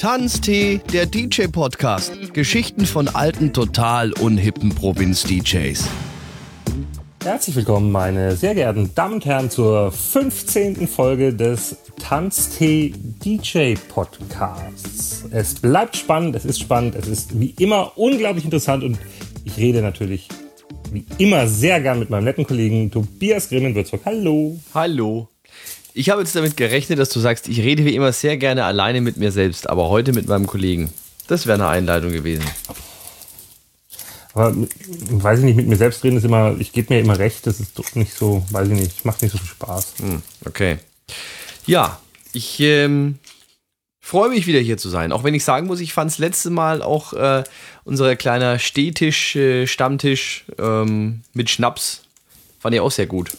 Tanztee, der DJ-Podcast. Geschichten von alten, total unhippen Provinz-DJs. Herzlich willkommen, meine sehr geehrten Damen und Herren, zur 15. Folge des Tanztee DJ Podcasts. Es bleibt spannend, es ist spannend, es ist wie immer unglaublich interessant und ich rede natürlich wie immer sehr gern mit meinem netten Kollegen Tobias Grimm in Würzburg. Hallo. Hallo. Ich habe jetzt damit gerechnet, dass du sagst, ich rede wie immer sehr gerne alleine mit mir selbst, aber heute mit meinem Kollegen. Das wäre eine Einleitung gewesen. Aber weiß ich nicht, mit mir selbst reden ist immer, ich gebe mir immer recht, das ist doch nicht so, weiß ich nicht, macht nicht so viel Spaß. Hm, okay. Ja, ich ähm, freue mich wieder hier zu sein. Auch wenn ich sagen muss, ich fand es letzte Mal auch äh, unser kleiner Stehtisch, äh, Stammtisch ähm, mit Schnaps, fand ich auch sehr gut.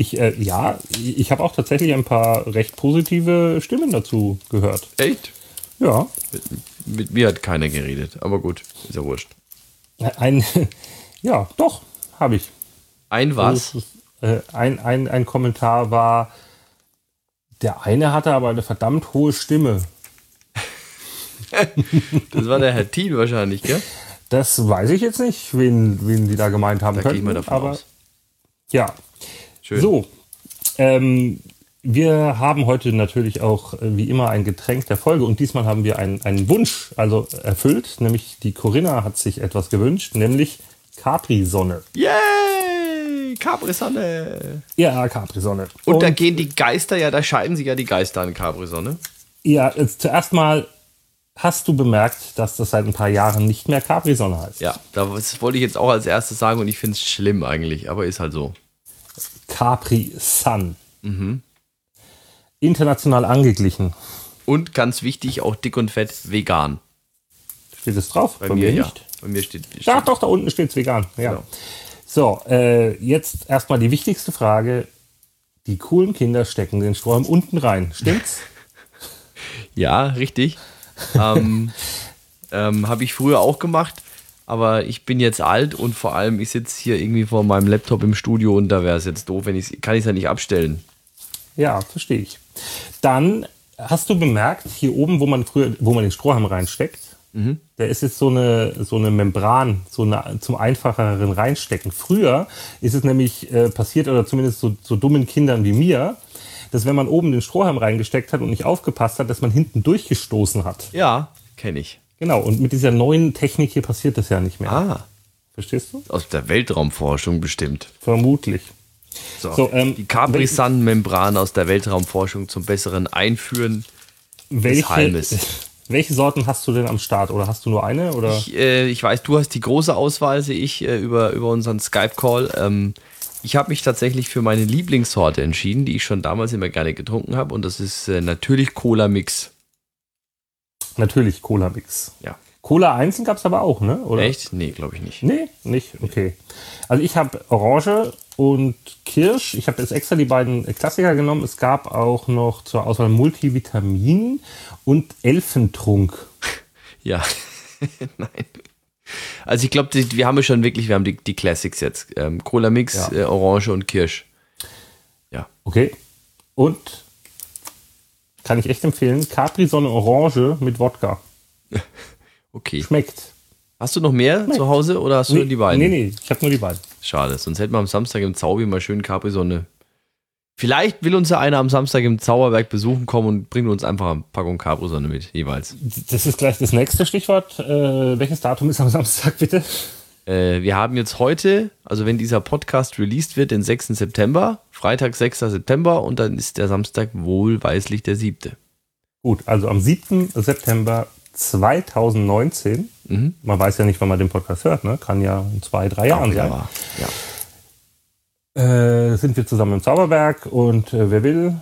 Ich, äh, ja, ich habe auch tatsächlich ein paar recht positive Stimmen dazu gehört. Echt? Ja. Mit, mit mir hat keiner geredet, aber gut, ist ja wurscht. Ein, ja, doch, habe ich. Ein was? Also, äh, ein, ein, ein Kommentar war, der eine hatte aber eine verdammt hohe Stimme. das war der Herr Thiel wahrscheinlich, gell? Das weiß ich jetzt nicht, wen, wen die da gemeint haben Da könnten. gehe ich mal davon aber aus. ja, Schön. so. Ähm, wir haben heute natürlich auch äh, wie immer ein Getränk der Folge und diesmal haben wir einen, einen Wunsch also erfüllt, nämlich die Corinna hat sich etwas gewünscht, nämlich Capri-Sonne. Yay! Capri-Sonne! Ja, Capri-Sonne. Und, da gehen die Geister, ja, da scheiden sich ja die Geister an Capri-Sonne. Ja, jetzt zuerst mal hast du bemerkt, dass das seit ein paar Jahren nicht mehr Capri-Sonne heißt. Ja, das wollte ich jetzt auch als erstes sagen und ich finde es schlimm eigentlich, aber ist halt so. Capri-Sun. International angeglichen. Und ganz wichtig, auch dick und fett vegan. Steht es drauf? Bei, mir, ja. Bei mir steht, steht Ja, doch, da unten steht es vegan. Ja. Genau. So, äh, jetzt erstmal die wichtigste Frage. Die coolen Kinder stecken den Strom unten rein. Stimmt's? Ja, richtig. ähm, ähm, Habe ich früher auch gemacht, aber ich bin jetzt alt und vor allem, ich sitze hier irgendwie vor meinem Laptop im Studio und da wäre es jetzt doof, wenn ich kann ich es ja nicht abstellen. ja, verstehe ich. Dann hast du bemerkt, hier oben, wo man früher, wo man den Strohhalm reinsteckt, da ist jetzt so eine, so eine Membran, so eine zum einfacheren Reinstecken. Früher ist es nämlich äh, passiert, oder zumindest so, so dummen Kindern wie mir, dass wenn man oben den Strohhalm reingesteckt hat und nicht aufgepasst hat, dass man hinten durchgestoßen hat. Ja, kenne ich. Genau, und mit dieser neuen Technik hier passiert das ja nicht mehr. Ah, Verstehst du? aus der Weltraumforschung bestimmt. Vermutlich. So, So, ähm, die Capri-Sun-Membran aus der Weltraumforschung zum besseren Einführen. Welche, Halmes. welche Sorten hast du denn am Start? Oder hast du nur eine? Oder? Ich, äh, ich weiß, du hast die große Auswahl, sehe ich, äh, über, über unseren Skype-Call. Ähm, ich habe mich tatsächlich für meine Lieblingssorte entschieden, die ich schon damals immer gerne getrunken habe. Und das ist äh, natürlich Cola Mix. Natürlich Cola Mix. Ja. Cola Einzeln gab es aber auch, ne? Oder? Echt? Nee, glaube ich nicht. Nee, nicht? Okay. Also ich habe Orange und Kirsch. Ich habe jetzt extra die beiden Klassiker genommen. Es gab auch noch zur Auswahl Multivitamin und Elfentrunk. Ja. Nein. Also ich glaube, wir haben schon wirklich, wir haben die, die Classics jetzt. Ähm, Cola Mix, Ja. äh, Orange und Kirsch. Ja. Okay. Und kann ich echt empfehlen, Capri-Sonne Orange mit Wodka. Okay. Schmeckt. Hast du noch mehr zu Hause oder hast du nur die beiden? Nee, nee, ich habe nur die beiden. Schade, sonst hätten wir am Samstag im Zaubi mal schön Capri-Sonne. Vielleicht will uns ja einer am Samstag im Zauberberg besuchen kommen und bringt uns einfach eine Packung Capri-Sonne mit, jeweils. Das ist gleich das nächste Stichwort. Äh, welches Datum ist am Samstag, bitte? Äh, wir haben jetzt heute, also wenn dieser Podcast released wird, den 6. September, Freitag, 6. September und dann ist der Samstag wohlweislich der 7. Gut, also am 7. September 2019. Mhm. Man weiß ja nicht, wann man den Podcast hört, ne? Kann ja in zwei, drei Jahren sein. Ja, ja. Äh, sind wir zusammen im Zauberberg und äh, wer will.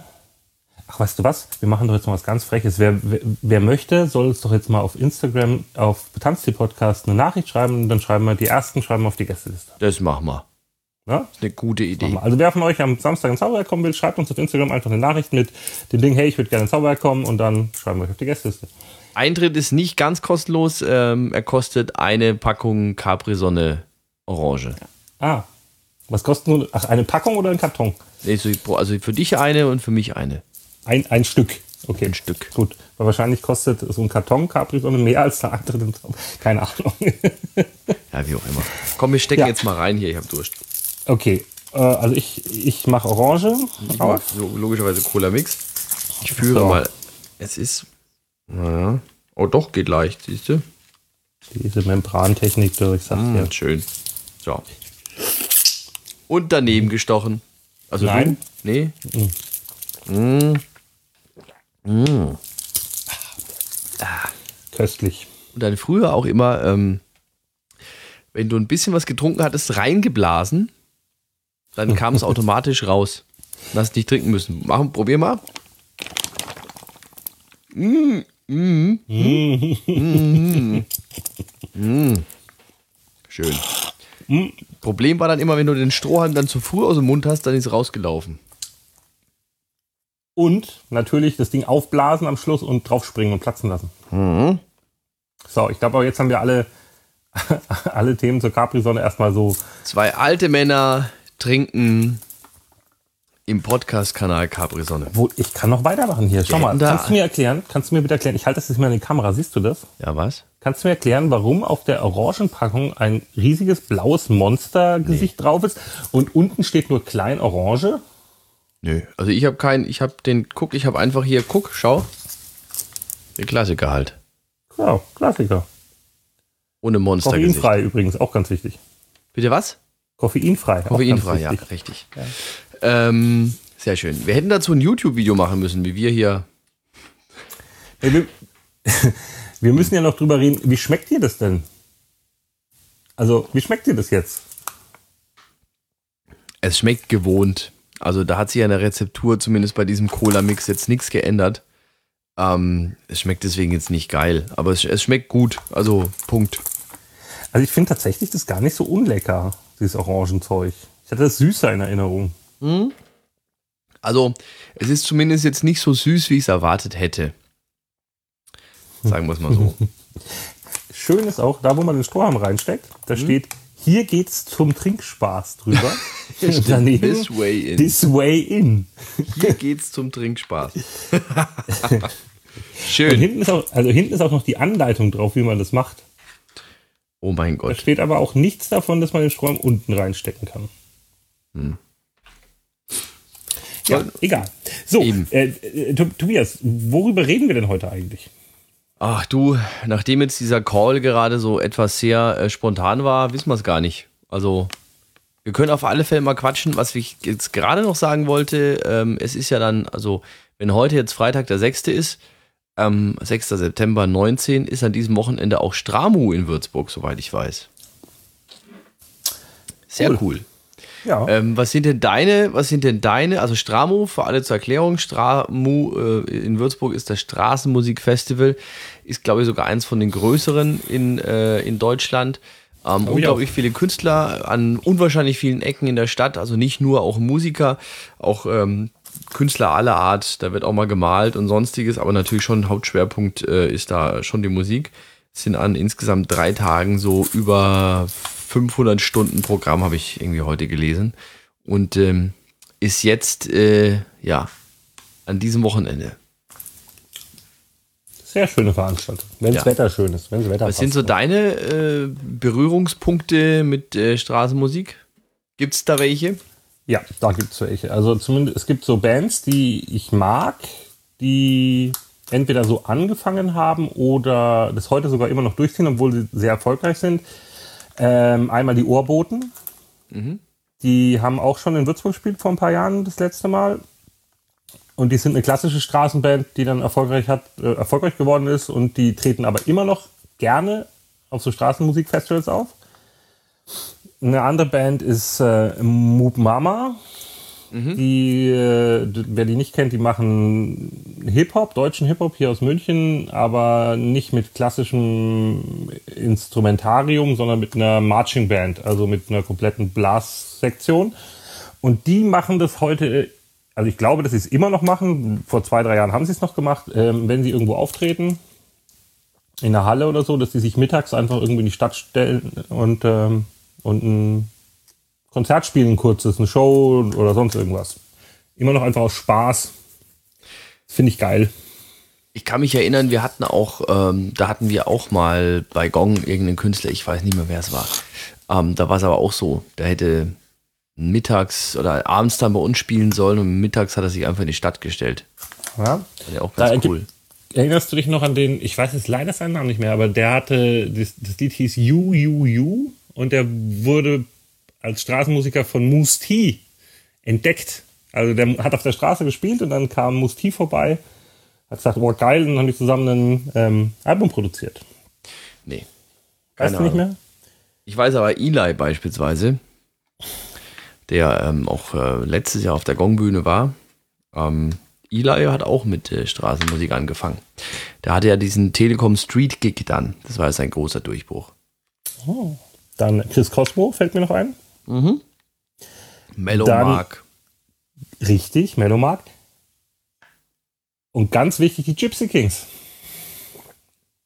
Ach, weißt du was? Wir machen doch jetzt mal was ganz Freches. Wer, wer, wer möchte, soll uns doch jetzt mal auf Instagram, auf Betanzti Podcast eine Nachricht schreiben und dann schreiben wir die ersten, schreiben wir auf die Gästeliste. Das machen wir. Ja? Das ist eine gute Idee. Also wer von euch am Samstag ins Zauberberg kommen will, schreibt uns auf Instagram einfach eine Nachricht mit dem Ding, hey, ich würde gerne ins Zauberberg kommen und dann schreiben wir euch auf die Gästeliste. Eintritt ist nicht ganz kostenlos. Ähm, er kostet eine Packung Capri-Sonne Orange. Ah, was kostet nur, ach, eine Packung oder ein Karton? Also für dich eine und für mich eine. Ein, ein Stück. Okay, ein Stück. Gut, weil wahrscheinlich kostet so ein Karton Capri-Sonne mehr als der andere. Keine Ahnung. Ja, wie auch immer. Komm, wir stecken Ja. jetzt mal rein hier, ich habe Durst. Okay, äh, also ich, ich mache Orange Ich mach auf. so, logischerweise Cola Mix. Ich führe So. mal. Es ist. Naja. Oh, doch, geht leicht, siehst du? Diese Membrantechnik, du, ich sag Mm, dir. Schön. So. Und daneben gestochen. Also Nein. Du? Nee. Mm. Köstlich. Und dann früher auch immer, ähm, wenn du ein bisschen was getrunken hattest, reingeblasen, dann kam es automatisch raus. Hast nicht trinken müssen. Machen, probier mal. Mm, mm, mm, mm. Schön. Problem war dann immer, wenn du den Strohhalm dann zu früh aus dem Mund hast, dann ist es rausgelaufen. Und natürlich das Ding aufblasen am Schluss und draufspringen und platzen lassen. Mhm. So, ich glaube aber jetzt haben wir alle, alle Themen zur Capri-Sonne erstmal so. Zwei alte Männer trinken im Podcast-Kanal Capri Sonne. Wo, ich kann noch weitermachen hier. Schau mal, da- kannst du mir erklären? Kannst du mir bitte erklären? Ich halte das jetzt mal in die Kamera, siehst du das? Ja, was? Kannst du mir erklären, warum auf der Orangenpackung ein riesiges blaues Monstergesicht drauf ist und unten steht nur klein Orange? Nö, also ich habe keinen, ich habe den, guck, ich habe einfach hier, guck, schau. Der Klassiker halt. Ja, Klassiker. Ohne Monster. Koffeinfrei übrigens, auch ganz wichtig. Bitte was? Koffeinfrei. Koffeinfrei, ja, richtig. Ähm, sehr schön. Wir hätten dazu ein YouTube-Video machen müssen, wie wir hier. Hey, wir, wir müssen ja noch drüber reden, wie schmeckt dir das denn? Also, wie schmeckt dir das jetzt? Es schmeckt gewohnt. Also da hat sich an der Rezeptur, zumindest bei diesem Cola-Mix, jetzt nichts geändert. Ähm, es schmeckt deswegen jetzt nicht geil, aber es, es schmeckt gut. Also Punkt. Also, ich finde tatsächlich das gar nicht so unlecker, dieses Orangenzeug. Ich hatte das süßer in Erinnerung. Also es ist zumindest jetzt nicht so süß, wie ich es erwartet hätte. Sagen wir es mal so. Schön ist auch, da wo man den Strohhalm reinsteckt, da Mhm. steht, hier geht's zum Trinkspaß drüber. Daneben, This way in. This way in. Hier geht's zum Trinkspaß. Und Schön. hinten ist, auch, also hinten ist auch noch die Anleitung drauf, wie man das macht. Oh mein Da Gott. steht aber auch nichts davon, dass man den Strohhalm unten reinstecken kann. Hm. Ja, egal. So, äh, äh, Tob- Tobias, worüber reden wir denn heute eigentlich? Ach du, nachdem jetzt dieser Call gerade so etwas sehr äh, spontan war, wissen wir es gar nicht. Also, wir können auf alle Fälle mal quatschen. Was ich jetzt gerade noch sagen wollte, ähm, es ist ja dann, also, wenn heute jetzt Freitag der 6. ist, ähm, 6. September 19, ist an diesem Wochenende auch Stramu in Würzburg, soweit ich weiß. Sehr Cool. cool. Ja, Ähm, was sind denn deine, was sind denn deine, also Stramo, für alle zur Erklärung, Stramu äh, in Würzburg ist das Straßenmusikfestival, ist glaube ich sogar eins von den größeren in, äh, in Deutschland. Ähm, ich unglaublich viele Künstler an unwahrscheinlich vielen Ecken in der Stadt, also nicht nur auch Musiker, auch ähm, Künstler aller Art, da wird auch mal gemalt und sonstiges, aber natürlich schon Hauptschwerpunkt äh, ist da schon die Musik. Es sind an insgesamt drei Tagen so über 500 Stunden Programm, habe ich irgendwie heute gelesen. Und ähm, ist jetzt, äh, ja, an diesem Wochenende. sehr schöne Veranstaltung. Wenn das Ja. Wetter schön ist. Wenn das Wetter Was sind so deine äh, Berührungspunkte mit äh, Straßenmusik? Gibt es da welche? Ja, da gibt es welche. Also zumindest, es gibt so Bands, die ich mag, die entweder so angefangen haben oder das heute sogar immer noch durchziehen, obwohl sie sehr erfolgreich sind. Ähm, einmal die Ohrboten. Die haben auch schon in Würzburg gespielt vor ein paar Jahren das letzte Mal. Und die sind eine klassische Straßenband, die dann erfolgreich, hat, äh, erfolgreich geworden ist. Und die treten aber immer noch gerne auf so Straßenmusikfestivals auf. Eine andere Band ist äh, Moop Mama. Die, äh, wer die nicht kennt, die machen Hip-Hop, deutschen Hip-Hop hier aus München, aber nicht mit klassischem Instrumentarium, sondern mit einer Marching Band, also mit einer kompletten Blassektion. Und die machen das heute, also ich glaube, dass sie es immer noch machen. Vor zwei, drei Jahren haben sie es noch gemacht, ähm, wenn sie irgendwo auftreten, in der Halle oder so, dass die sich mittags einfach irgendwie in die Stadt stellen und, ähm, und ein Konzert spielen, ein kurzes, eine Show oder sonst irgendwas. Immer noch einfach aus Spaß. Das finde ich geil. Ich kann mich erinnern, wir hatten auch, ähm, da hatten wir auch mal bei Gong irgendeinen Künstler, ich weiß nicht mehr, wer es war. Ähm, da war es aber auch so. Der hätte mittags oder abends dann bei uns spielen sollen und mittags hat er sich einfach in die Stadt gestellt. Ja. War ja auch Da ganz ergibt- cool. Erinnerst du dich noch an den, ich weiß jetzt leider seinen Namen nicht mehr, aber der hatte, das, das Lied hieß You, You, You und der wurde als Straßenmusiker von Moose T entdeckt. Also der hat auf der Straße gespielt und dann kam Moose T vorbei, hat gesagt, oh geil, und dann haben die zusammen ein ähm, Album produziert. Nee. Weißt Keine du nicht mehr? Ich weiß aber, Eli beispielsweise, der ähm, auch äh, letztes Jahr auf der Gongbühne war, ähm, Eli hat auch mit äh, Straßenmusik angefangen. Der hatte ja diesen Telekom Street Gig dann. Das war sein großer Durchbruch. Dann Chris Cosmo fällt mir noch ein. Mellow Dann- Mark. Richtig, Melomark. Und ganz wichtig, die Gypsy Kings.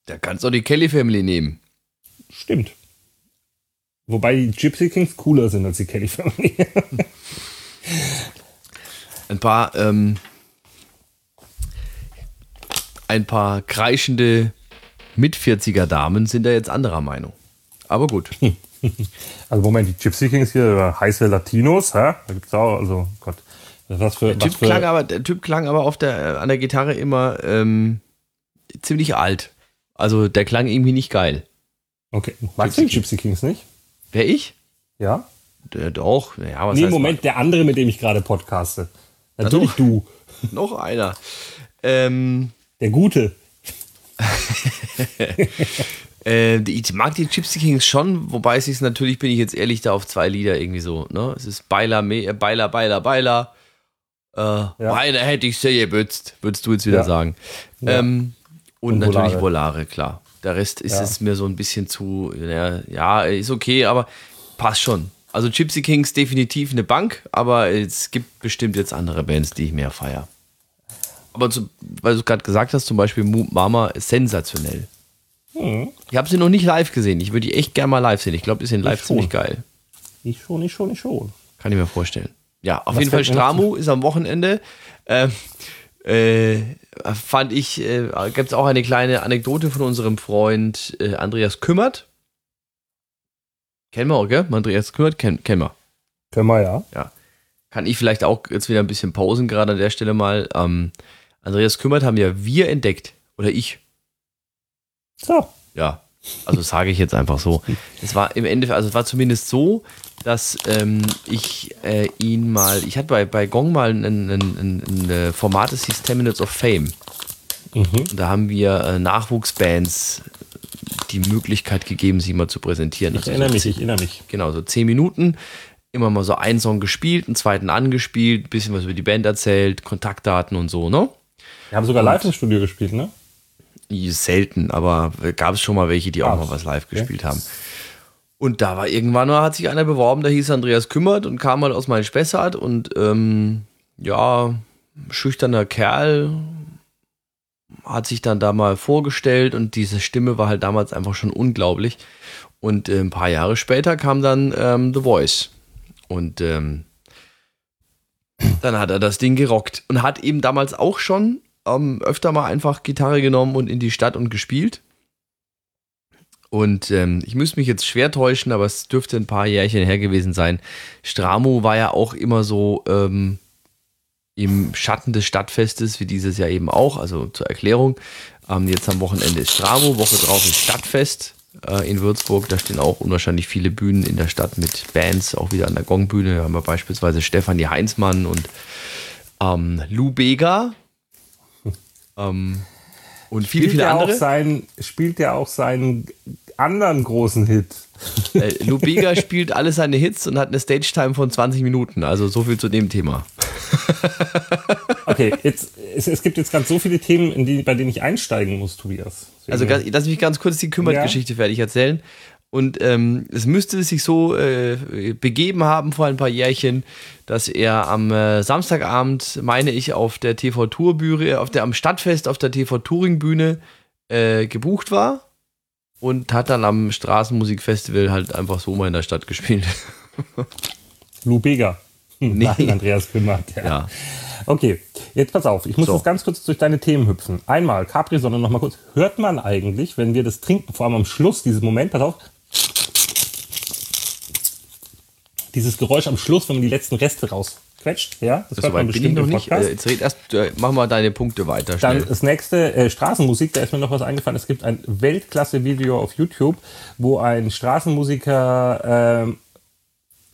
Da kannst du auch die Kelly Family nehmen. Stimmt. Wobei die Gypsy Kings cooler sind als die Kelly Family. Ein paar, ähm, ein paar kreischende Mit-40er Damen sind da jetzt anderer Meinung. Aber gut. Also Moment, die Gypsy Kings hier, äh, heiße Latinos, hä? Da gibt's auch, also Gott, was für, Der was Typ, klang für aber, der typ klang aber auf der, an der Gitarre immer ähm, ziemlich alt. Also der klang irgendwie nicht geil. Okay, magst du die Gypsy Kings nicht? Wer ich? Ja? Der, doch. Ja, was Nee, heißt Moment, der andere, mit dem ich gerade podcaste. Natürlich du, mal? Noch einer. Ähm, der Gute. äh, ich mag die Gypsy Kings schon, wobei es ist natürlich, bin ich jetzt ehrlich, da auf zwei Lieder irgendwie so. Ne? Es ist Beiler, Me- äh, Beiler, Beiler, Beiler. Äh, Beiler hätte ich sehr gebützt, würdest du jetzt wieder Ja. sagen. Ähm, und, Und natürlich Volare. Klar. Der Rest ist Ja. es mir so ein bisschen zu, ja, ja, ist okay, aber passt schon. Also Gypsy Kings definitiv eine Bank, aber es gibt bestimmt jetzt andere Bands, die ich mehr feier. Aber zu, weil du gerade gesagt hast, zum Beispiel Mama ist sensationell. Hm. Ich habe sie noch nicht live gesehen. Ich würde die echt gerne mal live sehen. Ich glaube, die sind live ziemlich geil. Ich schon, ich schon, ich schon. Kann ich mir vorstellen. Ja, auf Was jeden Fall Stramu ist am Wochenende. Ähm, äh, fand ich, äh, gibt es auch eine kleine Anekdote von unserem Freund äh, Andreas Kümmert. Kennen wir auch, gell? Andreas Kümmert, kennen, kennen wir. Können wir ja. Kann ich vielleicht auch jetzt wieder ein bisschen pausen, gerade an der Stelle mal. Ähm, Andreas Kümmert haben ja wir entdeckt. Oder ich. So. Ja, also sage ich jetzt einfach so. Es war im Endeffekt, also es war zumindest so, dass ähm, ich äh, ihn mal, ich hatte bei, bei Gong mal ein, ein, ein, ein äh, Format, das hieß 10 Minutes of Fame. Mhm. Und da haben wir äh, Nachwuchsbands die Möglichkeit gegeben, sich mal zu präsentieren. Ich Also erinnere so mich, ich erinnere mich. Genau, so 10 Minuten. Immer mal so einen Song gespielt, einen zweiten angespielt, bisschen was über die Band erzählt, Kontaktdaten und so, ne? Wir haben sogar live im Studio gespielt, ne? Selten, aber gab es schon mal welche, die auch mal was live gespielt haben. Und da war irgendwann mal, hat sich einer beworben, der hieß Andreas Kümmert und kam mal aus meinem Spessart und ähm, ja, schüchterner Kerl, hat sich dann da mal vorgestellt und diese Stimme war halt damals einfach schon unglaublich. Und äh, ein paar Jahre später kam dann ähm, The Voice. Und ähm, dann hat er das Ding gerockt und hat eben damals auch schon ähm, öfter mal einfach Gitarre genommen und in die Stadt und gespielt. Und ähm, ich müsste mich jetzt schwer täuschen, aber es dürfte ein paar Jährchen her gewesen sein. Stramo war ja auch immer so ähm, im Schatten des Stadtfestes, wie dieses Jahr eben auch. Also zur Erklärung, ähm, jetzt am Wochenende ist Stramo, Woche drauf ist Stadtfest äh, in Würzburg. Da stehen auch unwahrscheinlich viele Bühnen in der Stadt mit Bands, auch wieder an der Gongbühne. Da haben wir beispielsweise Stefanie Heinzmann und ähm, Lou Bega. Ähm, und viele, Spielt viele auch andere. sein, spielt der auch seinen anderen großen Hit? Äh, Lou Bega spielt alle seine Hits und hat eine Stage-Time von 20 Minuten. Also so viel zu dem Thema. Okay, jetzt, es, es gibt jetzt ganz so viele Themen, die, bei denen ich einsteigen muss, Tobias. Also ganz, lass mich ganz kurz die Kümmert-Geschichte fertig erzählen. Und ähm, es müsste sich so äh, begeben haben vor ein paar Jährchen, dass er am äh, Samstagabend, meine ich, auf der TV Tour Bühne, auf der am Stadtfest auf der TV Touring Bühne äh, gebucht war und hat dann am Straßenmusikfestival halt einfach so mal in der Stadt gespielt. Lou Bega. Hm, Nee. Nein, Andreas Kümmert. Ja. ja. Okay, jetzt pass auf. Ich muss So. jetzt ganz kurz durch deine Themen hüpfen. Einmal, Capri-Sonne noch mal kurz. Hört man eigentlich, wenn wir das trinken, vor allem am Schluss, dieses Moment, pass auf. Dieses Geräusch am Schluss, wenn man die letzten Reste rausquetscht. Ja, das So weit bin ich noch nicht. Äh, jetzt red erst, äh, mach mal deine Punkte weiter. Dann Schnell. das nächste, äh, Straßenmusik, da ist mir noch was eingefallen. Es gibt ein Weltklasse-Video auf YouTube, wo ein Straßenmusiker ähm,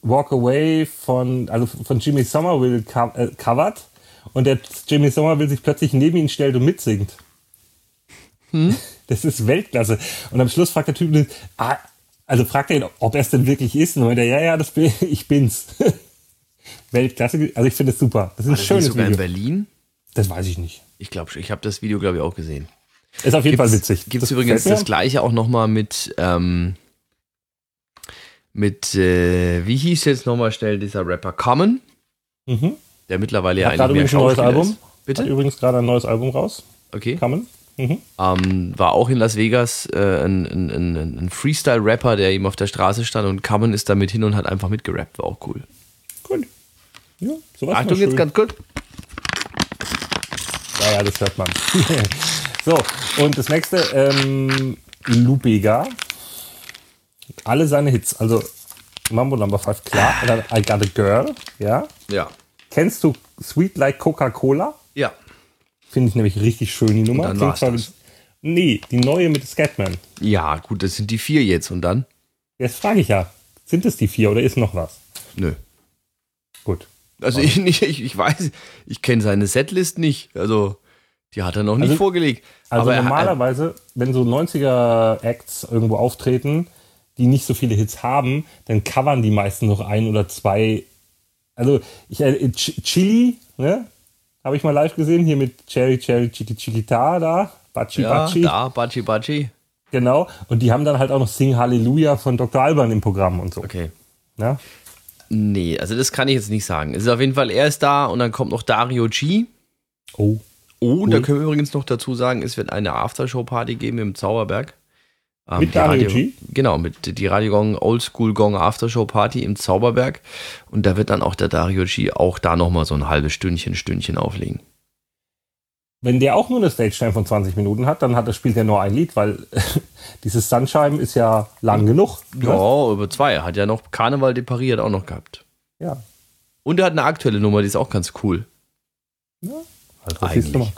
Walk Away von, also von Jimmy Somerville co äh, covert und der Jimmy Somerville sich plötzlich neben ihn stellt und mitsingt. Das ist Weltklasse. Und am Schluss fragt der Typ, ah, also fragt er ihn, ob er es denn wirklich ist. Und dann meint er, ja, ja, das bin, ich bin's. Weltklasse, also ich finde es super. Das ist ein War das schönes sogar in Video. Berlin? Das weiß ich nicht. Ich glaube, ich habe das Video, glaube ich, auch gesehen. Ist auf jeden Fall witzig. Gibt es Das übrigens das gleiche auch nochmal mit, ähm, mit, äh, wie hieß jetzt nochmal schnell dieser Rapper Common. Mhm. der mittlerweile ja Hat ein neues Album. ist. Hat Bitte? übrigens gerade ein neues Album raus. Okay. Man. Mhm. Ähm, war auch in Las Vegas äh, ein, ein, ein, ein Freestyle-Rapper, der ihm auf der Straße stand und Common ist damit hin und hat einfach mitgerappt. War auch cool. Gut. Ja, sowas Achtung, jetzt ganz gut. Ja, ja, das hört man. so, und das nächste, ähm, Lupega. Alle seine Hits, also Mambo Number 5, klar. Und dann I Got a Girl, ja. Ja. Kennst du Sweet Like Coca-Cola? Ja. Finde ich nämlich richtig schön, die Nummer. dann Klingt war's das. Nee, die neue mit Scatman. Ja, gut, das sind die vier jetzt und dann? Jetzt frage ich ja, sind es die vier oder ist noch was? Nö. Gut. Also ich, nicht, ich, ich weiß, ich kenne seine Setlist nicht. Also, die hat er noch nicht Also- vorgelegt. Also Aber er- normalerweise, wenn so 90er-Acts irgendwo auftreten, die nicht so viele Hits haben, dann covern die meisten noch ein oder zwei. Also ich äh, Ch- Chili, ne? Habe ich mal live gesehen, hier mit Cherry Cherry Chili Chiquita da, Bachi ja, Bachi. da, Bachi Bachi. Genau. Und die haben dann halt auch noch Sing Hallelujah von Dr. Alban im Programm und so. Okay. Ne? Nee, also das kann ich jetzt nicht sagen. Es ist auf jeden Fall, er ist da und dann kommt noch Dario G. Oh. Oh, und da Cool. können wir übrigens noch dazu sagen, es wird eine Aftershow-Party geben im Zauberberg. Ähm, Mit Dario Radio, G? Genau, mit die Radio Gong Oldschool Gong Aftershow-Party im Zauberberg. Und da wird dann auch der Dario G auch da nochmal so ein halbes Stündchen, Stündchen auflegen. Wenn der auch nur eine Stage-Time von 20 Minuten hat, dann hat er spielt er nur ein Lied, weil dieses Sunshine ist ja lang genug. ne? Ja, über zwei. Er hat ja noch Karneval de Paris hat auch noch gehabt. ja. Und er hat eine aktuelle Nummer, die ist auch ganz cool. Also, das, siehst du Eigentlich.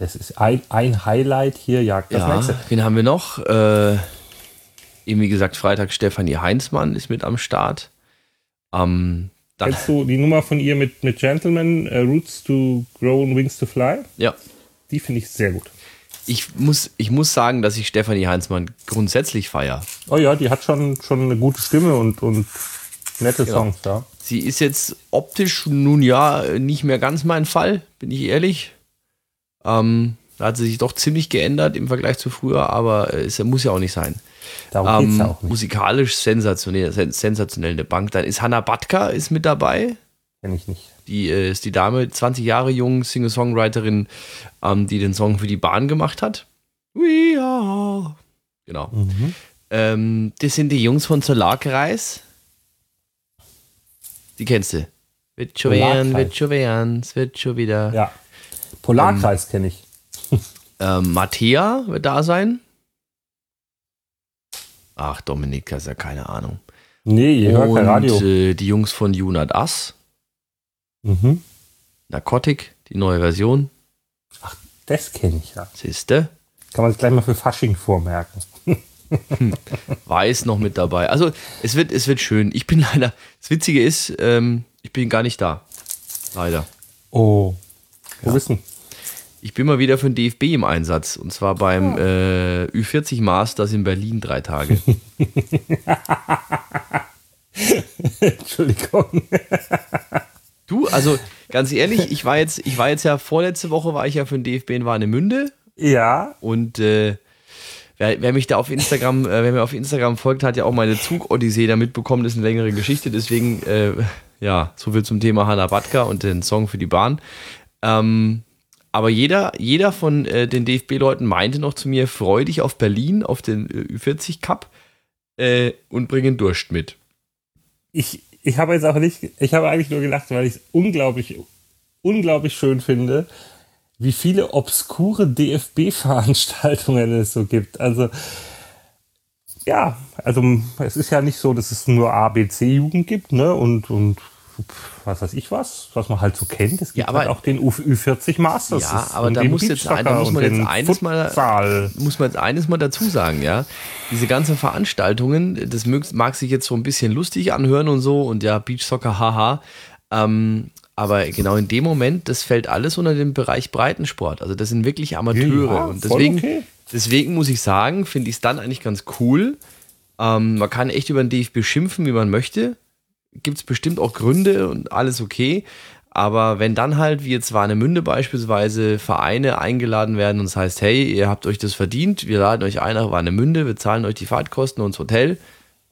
Das ist ein, ein Highlight hier, jagt das ja, nächste. wen haben wir noch? Äh, eben wie gesagt, Freitag Stefanie Heinzmann ist mit am Start. Ähm, Kennst du die Nummer von ihr mit, mit Gentleman, äh, Roots to Grow and Wings to Fly? ja, Die finde ich sehr gut. ich muss, ich muss sagen, dass ich Stefanie Heinzmann grundsätzlich feiere. Oh ja, die hat schon, schon eine gute Stimme und, und nette Genau. Songs, ja. Sie ist jetzt optisch nun ja nicht mehr ganz mein Fall, bin ich ehrlich. Ähm, da hat sie sich doch ziemlich geändert im Vergleich zu früher, aber äh, es muss ja auch nicht sein. Darum geht's Ähm, ja auch nicht. musikalisch sensationell, sen sensationell eine Bank. Dann ist Hannah Batka ist mit dabei. Kenn ich nicht. Die äh, ist die Dame, 20 Jahre jung, Singer-Songwriterin, ähm, die den Song für die Bahn gemacht hat. We are. Genau. Mhm. Ähm, das sind die Jungs von Solarkreis. Die kennst du. Wird schon werden, wird schon werden, es wird schon wieder. Ja. Polarkreis kenne ich. Ähm, Mattea wird da sein. Ach, Dominik, das ist ja keine Ahnung. Nee, ihr hört kein Radio. Äh, die Jungs von Junat Ass, Mhm. Narcotic, die neue Version. Das kenne ich ja. Siehste? Kann man sich gleich mal für Fasching vormerken. Weiß noch mit dabei. Also es wird, es wird schön. Ich bin leider, das Witzige ist, ähm, ich bin gar nicht da. Leider. Oh. Wo bist du? Ich bin mal wieder für den DFB im Einsatz. Und zwar beim äh, Ü40 Masters in Berlin drei Tage. Entschuldigung. Du, also ganz ehrlich, ich war jetzt, ich war jetzt ja vorletzte Woche war ich ja für den DFB in Warnemünde Ja, und äh, wer, wer mich da auf Instagram, äh, wer mir auf Instagram folgt, hat ja auch meine Zug-Odyssee da mitbekommen. Das ist eine längere Geschichte, deswegen äh, ja, so viel zum Thema Hanna Batka und den Song für die Bahn. Ähm, aber jeder, jeder von äh, den DFB-Leuten meinte noch zu mir, freu dich auf Berlin, auf den äh, Ü40 Cup äh, und bring einen Durst mit. ich, ich habe jetzt auch nicht, ich habe eigentlich nur gelacht, weil ich es unglaublich unglaublich schön finde, wie viele obskure DFB-Veranstaltungen es so gibt. Also ja, also es ist ja nicht so, dass es nur ABC-Jugend gibt, ne? Und, und was weiß ich was, was man halt so kennt. Es gibt Ja, aber- halt auch den U40 Masters. Ja, aber da muss, jetzt ein, da muss man jetzt eines mal, Futsal. muss man jetzt eines mal dazu sagen, ja. Diese ganzen Veranstaltungen, das mag, mag sich jetzt so ein bisschen lustig anhören und so und ja, Beachsoccer, haha. Ähm, aber genau in dem Moment, das fällt alles unter den Bereich Breitensport. Also das sind wirklich Amateure. Ja, und deswegen, okay. deswegen muss ich sagen, finde ich es dann eigentlich ganz cool. Ähm, man kann echt über den DFB schimpfen, wie man möchte. Gibt es bestimmt auch Gründe und alles okay. Aber wenn dann halt, wie jetzt Warnemünde beispielsweise, Vereine eingeladen werden und es heißt, hey, ihr habt euch das verdient, wir laden euch ein nach Warnemünde, wir zahlen euch die Fahrtkosten und das Hotel.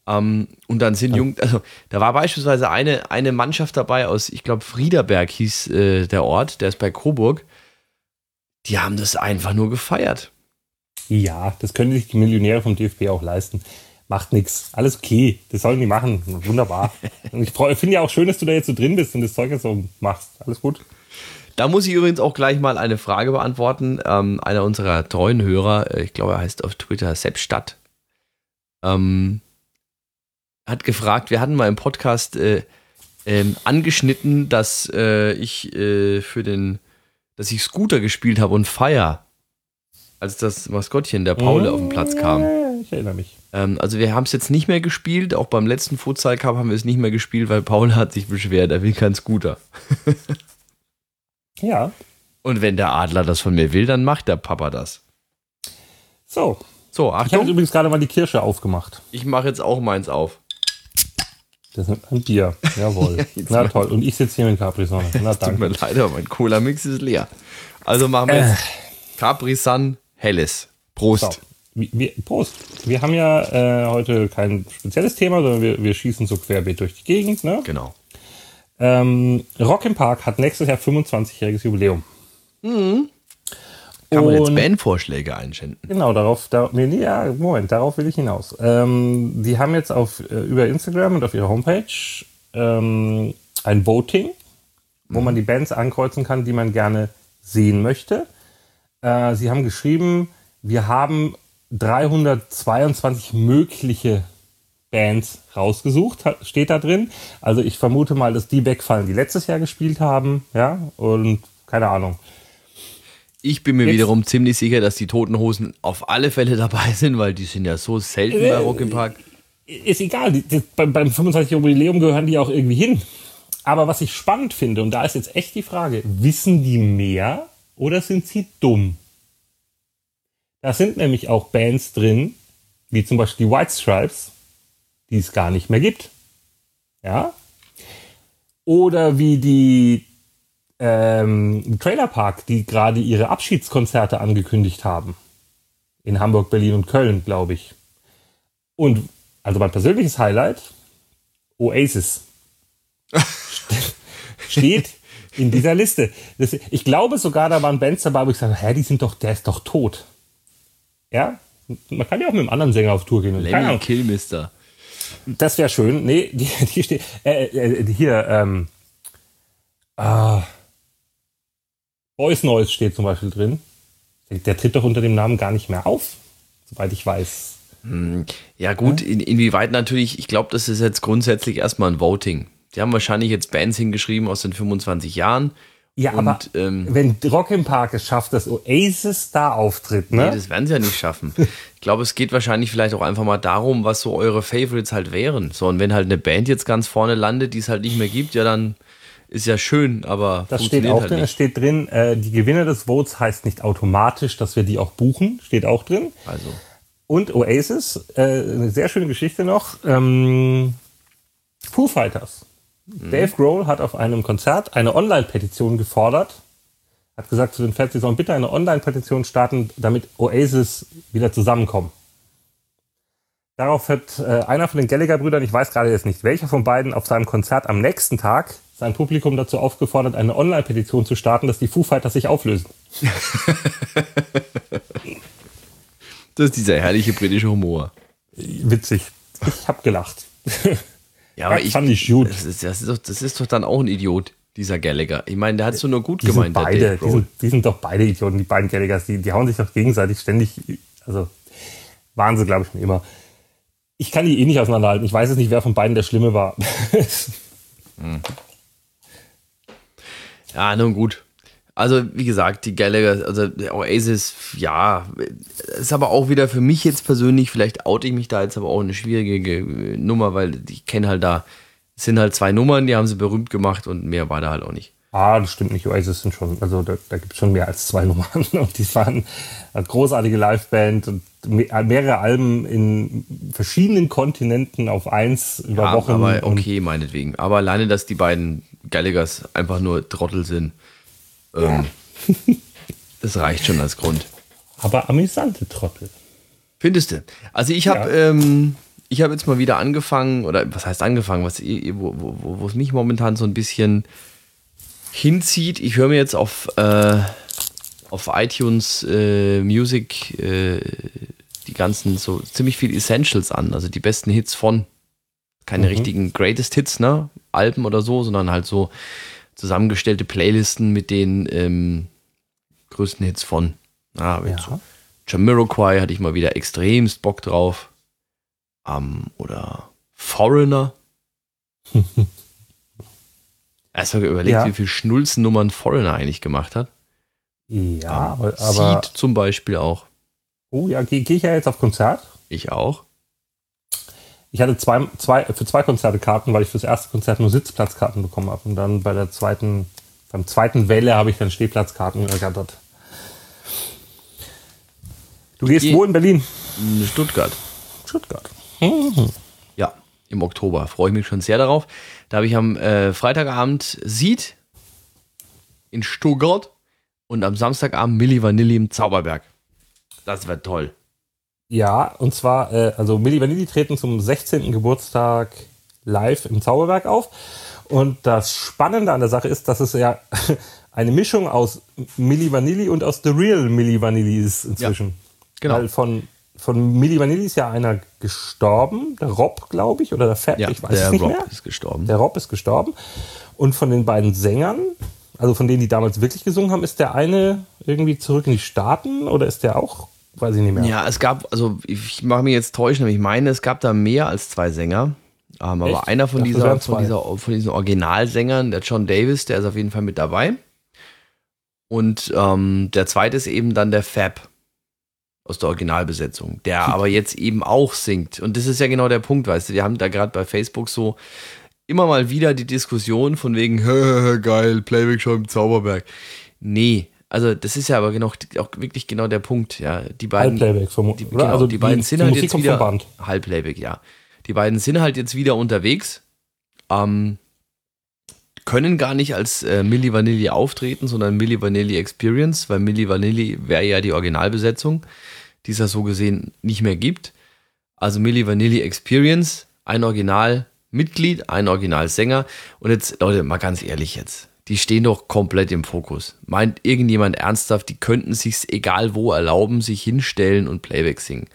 Ähm, und dann sind Jung, also da war beispielsweise eine, eine Mannschaft dabei aus, ich glaube, Friederberg hieß äh, der Ort, der ist bei Coburg. Die haben das einfach nur gefeiert. Ja, das können sich die Millionäre vom DFB auch leisten. Macht nichts. Alles okay. Das sollen die machen. Wunderbar. Und ich finde ja auch schön, dass du da jetzt so drin bist und das Zeug jetzt so machst. Alles gut. Da muss ich übrigens auch gleich mal eine Frage beantworten. Ähm, einer unserer treuen Hörer, äh, ich glaube, er heißt auf Twitter Seppstadt, ähm, hat gefragt, wir hatten mal im Podcast äh, ähm, angeschnitten, dass äh, ich äh, für den, dass ich Scooter gespielt habe und Fire, als das Maskottchen der Paul auf den Platz kam. Ich erinnere mich. Ähm, also wir haben es jetzt nicht mehr gespielt, auch beim letzten Futsal Cup haben wir es nicht mehr gespielt, weil Paul hat sich beschwert, er will keinen Scooter. Ja. Und wenn der Adler das von mir will, dann macht der Papa das. So. So, Ich habe Achtung, übrigens gerade mal die Kirsche aufgemacht. ich mache jetzt auch meins auf. Das ist ein Bier. Jawohl. Na toll. Und ich sitze hier mit Capri-Sonne. Na Tut mir danke. leid, aber mein Cola-Mix ist leer. Also machen wir jetzt Capri Sun Helles. Prost. So. Wir, wir, Prost. Wir haben ja äh, heute kein spezielles Thema, sondern wir, wir schießen so querbeet durch die Gegend. Ne? Genau. Ähm, Rock im Park hat nächstes Jahr 25-jähriges Jubiläum. Kann man jetzt Bandvorschläge einschinden? Genau, darauf, da, nee, ja, Moment, darauf will ich hinaus. Ähm, die haben jetzt auf, äh, über Instagram und auf ihrer Homepage ähm, ein Voting, wo man die Bands ankreuzen kann, die man gerne sehen möchte. Äh, sie haben geschrieben, wir haben 322 mögliche Bands rausgesucht, steht da drin. Also ich vermute mal, dass die wegfallen, die letztes Jahr gespielt haben, ja, und keine Ahnung. Ich bin mir Jetzt- wiederum ziemlich sicher, dass die Toten Hosen auf alle Fälle dabei sind, weil die sind ja so selten bei Rock im Park. ist egal, die, die, beim, beim 25 Jubiläum gehören die auch irgendwie hin. Aber was ich spannend finde, und da ist jetzt echt die Frage, wissen die mehr oder sind sie dumm? Da sind nämlich auch Bands drin, wie zum Beispiel die White Stripes, die es gar nicht mehr gibt. Ja? Oder wie die ähm, Trailer Park, die gerade ihre Abschiedskonzerte angekündigt haben. In Hamburg, Berlin und Köln, glaube ich. Und also mein persönliches Highlight, Oasis. Steht in dieser Liste. Das, ich glaube sogar, da waren Bands dabei, wo ich sage, hä, die sind doch, der ist doch tot. Ja? Man kann ja auch mit einem anderen Sänger auf Tour gehen. Lemmy. Killmister. Das wäre schön. Nee, die, die steht. Äh, äh, hier, ähm. Ah, Boys Noise steht zum Beispiel drin. Der, der tritt doch unter dem Namen gar nicht mehr auf, soweit ich weiß. Ja, gut, in, inwieweit natürlich, ich glaube, das ist jetzt grundsätzlich erstmal ein Voting. Die haben wahrscheinlich jetzt Bands hingeschrieben aus den 25 Jahren. Ja, Und, aber ähm, wenn Rock im Park es schafft, dass Oasis da auftritt, Nee, ne? das werden sie ja nicht schaffen. Ich glaube, es geht wahrscheinlich vielleicht auch einfach mal darum, was so eure Favorites halt wären. So, und wenn halt eine Band jetzt ganz vorne landet, die es halt nicht mehr gibt, ja, dann ist ja schön, aber das steht auch halt drin. Es steht drin, äh, die Gewinner des Votes heißt nicht automatisch, dass wir die auch buchen. Steht auch drin. Also, Und Oasis, äh, eine sehr schöne Geschichte noch. Ähm, Foo Fighters. Dave Grohl hat auf einem Konzert eine Online-Petition gefordert. Hat gesagt zu den Fans, sie sollen bitte eine Online-Petition starten, damit Oasis wieder zusammenkommen. Darauf hat äh, einer von den Gallagher-Brüdern, ich weiß gerade jetzt nicht welcher von beiden, auf seinem Konzert am nächsten Tag sein Publikum dazu aufgefordert, eine Online-Petition zu starten, dass die Foo Fighters sich auflösen. das ist dieser herrliche britische Humor. Witzig. Ich habe gelacht. Ja, aber Das ich, fand ich gut. Das ist, das, ist doch, das ist doch dann auch ein Idiot. dieser Gallagher. Ich meine, der hat es so nur gut Die gemeint, sind beide, die sind, die sind doch beide Idioten, die beiden Gallaghers, die, die hauen sich doch gegenseitig ständig, also waren sie, glaube ich, schon immer. Ich kann die eh nicht auseinanderhalten. Ich weiß jetzt nicht, wer von beiden der Schlimme war. Ja, nun gut. Also, wie gesagt, die Gallagher, also der Oasis, ja, ist aber auch wieder für mich jetzt persönlich, vielleicht oute ich mich da jetzt aber auch eine schwierige Ge- Nummer, weil ich kenne halt da, es sind halt zwei Nummern, die haben sie berühmt gemacht und mehr war da halt auch nicht. ah, das stimmt nicht. Oasis sind schon, also da, da gibt es schon mehr als zwei Nummern. Und die waren eine großartige Liveband und me- mehrere Alben in verschiedenen Kontinenten auf eins über Ja, Wochen. aber okay, meinetwegen. Aber alleine, dass die beiden Gallaghers einfach nur Trottel sind, ähm, das reicht schon als Grund. aber amüsante Trottel. Findest du? Also ich habe Ja. ähm, ich habe jetzt mal wieder angefangen, oder was heißt angefangen, was, wo, wo, wo wo es mich momentan so ein bisschen hinzieht. Ich höre mir jetzt auf, äh, auf iTunes äh, Music äh, die ganzen so ziemlich viel Essentials an, also die besten Hits von. Keine richtigen Greatest Hits, ne? Alben oder so, sondern halt so zusammengestellte Playlisten mit den ähm, größten Hits von. Ah, jetzt so Ja. Jamiroquai hatte ich mal wieder extremst Bock drauf. Ähm, oder Foreigner. Erst mal überlegt, Ja. wie viel Schnulzennummern Foreigner eigentlich gemacht hat. Ja, aber, aber Seed zum Beispiel auch. oh ja, gehe geh ich ja jetzt auf Konzert. Ich auch. Ich hatte zwei, zwei, für zwei Konzerte Karten, weil ich fürs erste Konzert nur Sitzplatzkarten bekommen habe. Und dann bei der zweiten, beim zweiten Welle habe ich dann Stehplatzkarten ergattert. Du gehst Je- wo in Berlin? In Stuttgart. Stuttgart. Ja, im Oktober. Freue ich mich schon sehr darauf. Da habe ich am äh, Freitagabend Seed in Stuttgart und am Samstagabend Milli Vanilli im Zauberberg. Das wird toll. Ja, und zwar, äh, also Milli Vanilli treten zum 16. Geburtstag live im Zauberberg auf. Und das Spannende an der Sache ist, dass es ja eine Mischung aus Milli Vanilli und aus The Real Milli Vanilli ist inzwischen. genau. Weil von, von Milli Vanilli ist ja einer gestorben, der Rob, glaube ich, oder der Fab, Ja, ich weiß der es nicht Rob mehr. ist gestorben. Der Rob ist gestorben. Und von den beiden Sängern, also von denen, die damals wirklich gesungen haben, ist der eine irgendwie zurück in die Staaten oder ist der auch, weiß ich nicht mehr. Ja, es gab, also ich mache mich jetzt täuschen, aber ich meine, es gab da mehr als zwei Sänger. Ähm, aber einer von, dachte, dieser, von, dieser, von diesen Originalsängern, der John Davis, der ist auf jeden Fall mit dabei. Und ähm, der zweite ist eben dann der Fab aus der Originalbesetzung, der aber jetzt eben auch singt. Und das ist ja genau der Punkt, weißt du, wir haben da gerade bei Facebook so immer mal wieder die Diskussion von wegen, geil, Playback schon im Zauberberg. Nee, also das ist ja aber genau, auch wirklich genau der Punkt, ja. Die beiden, Halbplayback vermutlich. die, genau, die beiden sind die halt Musik jetzt wieder Band. Halbplayback, ja. Die beiden sind halt jetzt wieder unterwegs. Ähm, können gar nicht als äh, Milli Vanilli auftreten, sondern Milli Vanilli Experience, weil Milli Vanilli wäre ja die Originalbesetzung, die es ja so gesehen nicht mehr gibt. Also Milli Vanilli Experience, ein Originalmitglied, ein Originalsänger. Und jetzt, Leute, mal ganz ehrlich jetzt. Die stehen doch komplett im Fokus. Meint irgendjemand ernsthaft, die könnten sich's egal wo erlauben, sich hinstellen und Playback singen.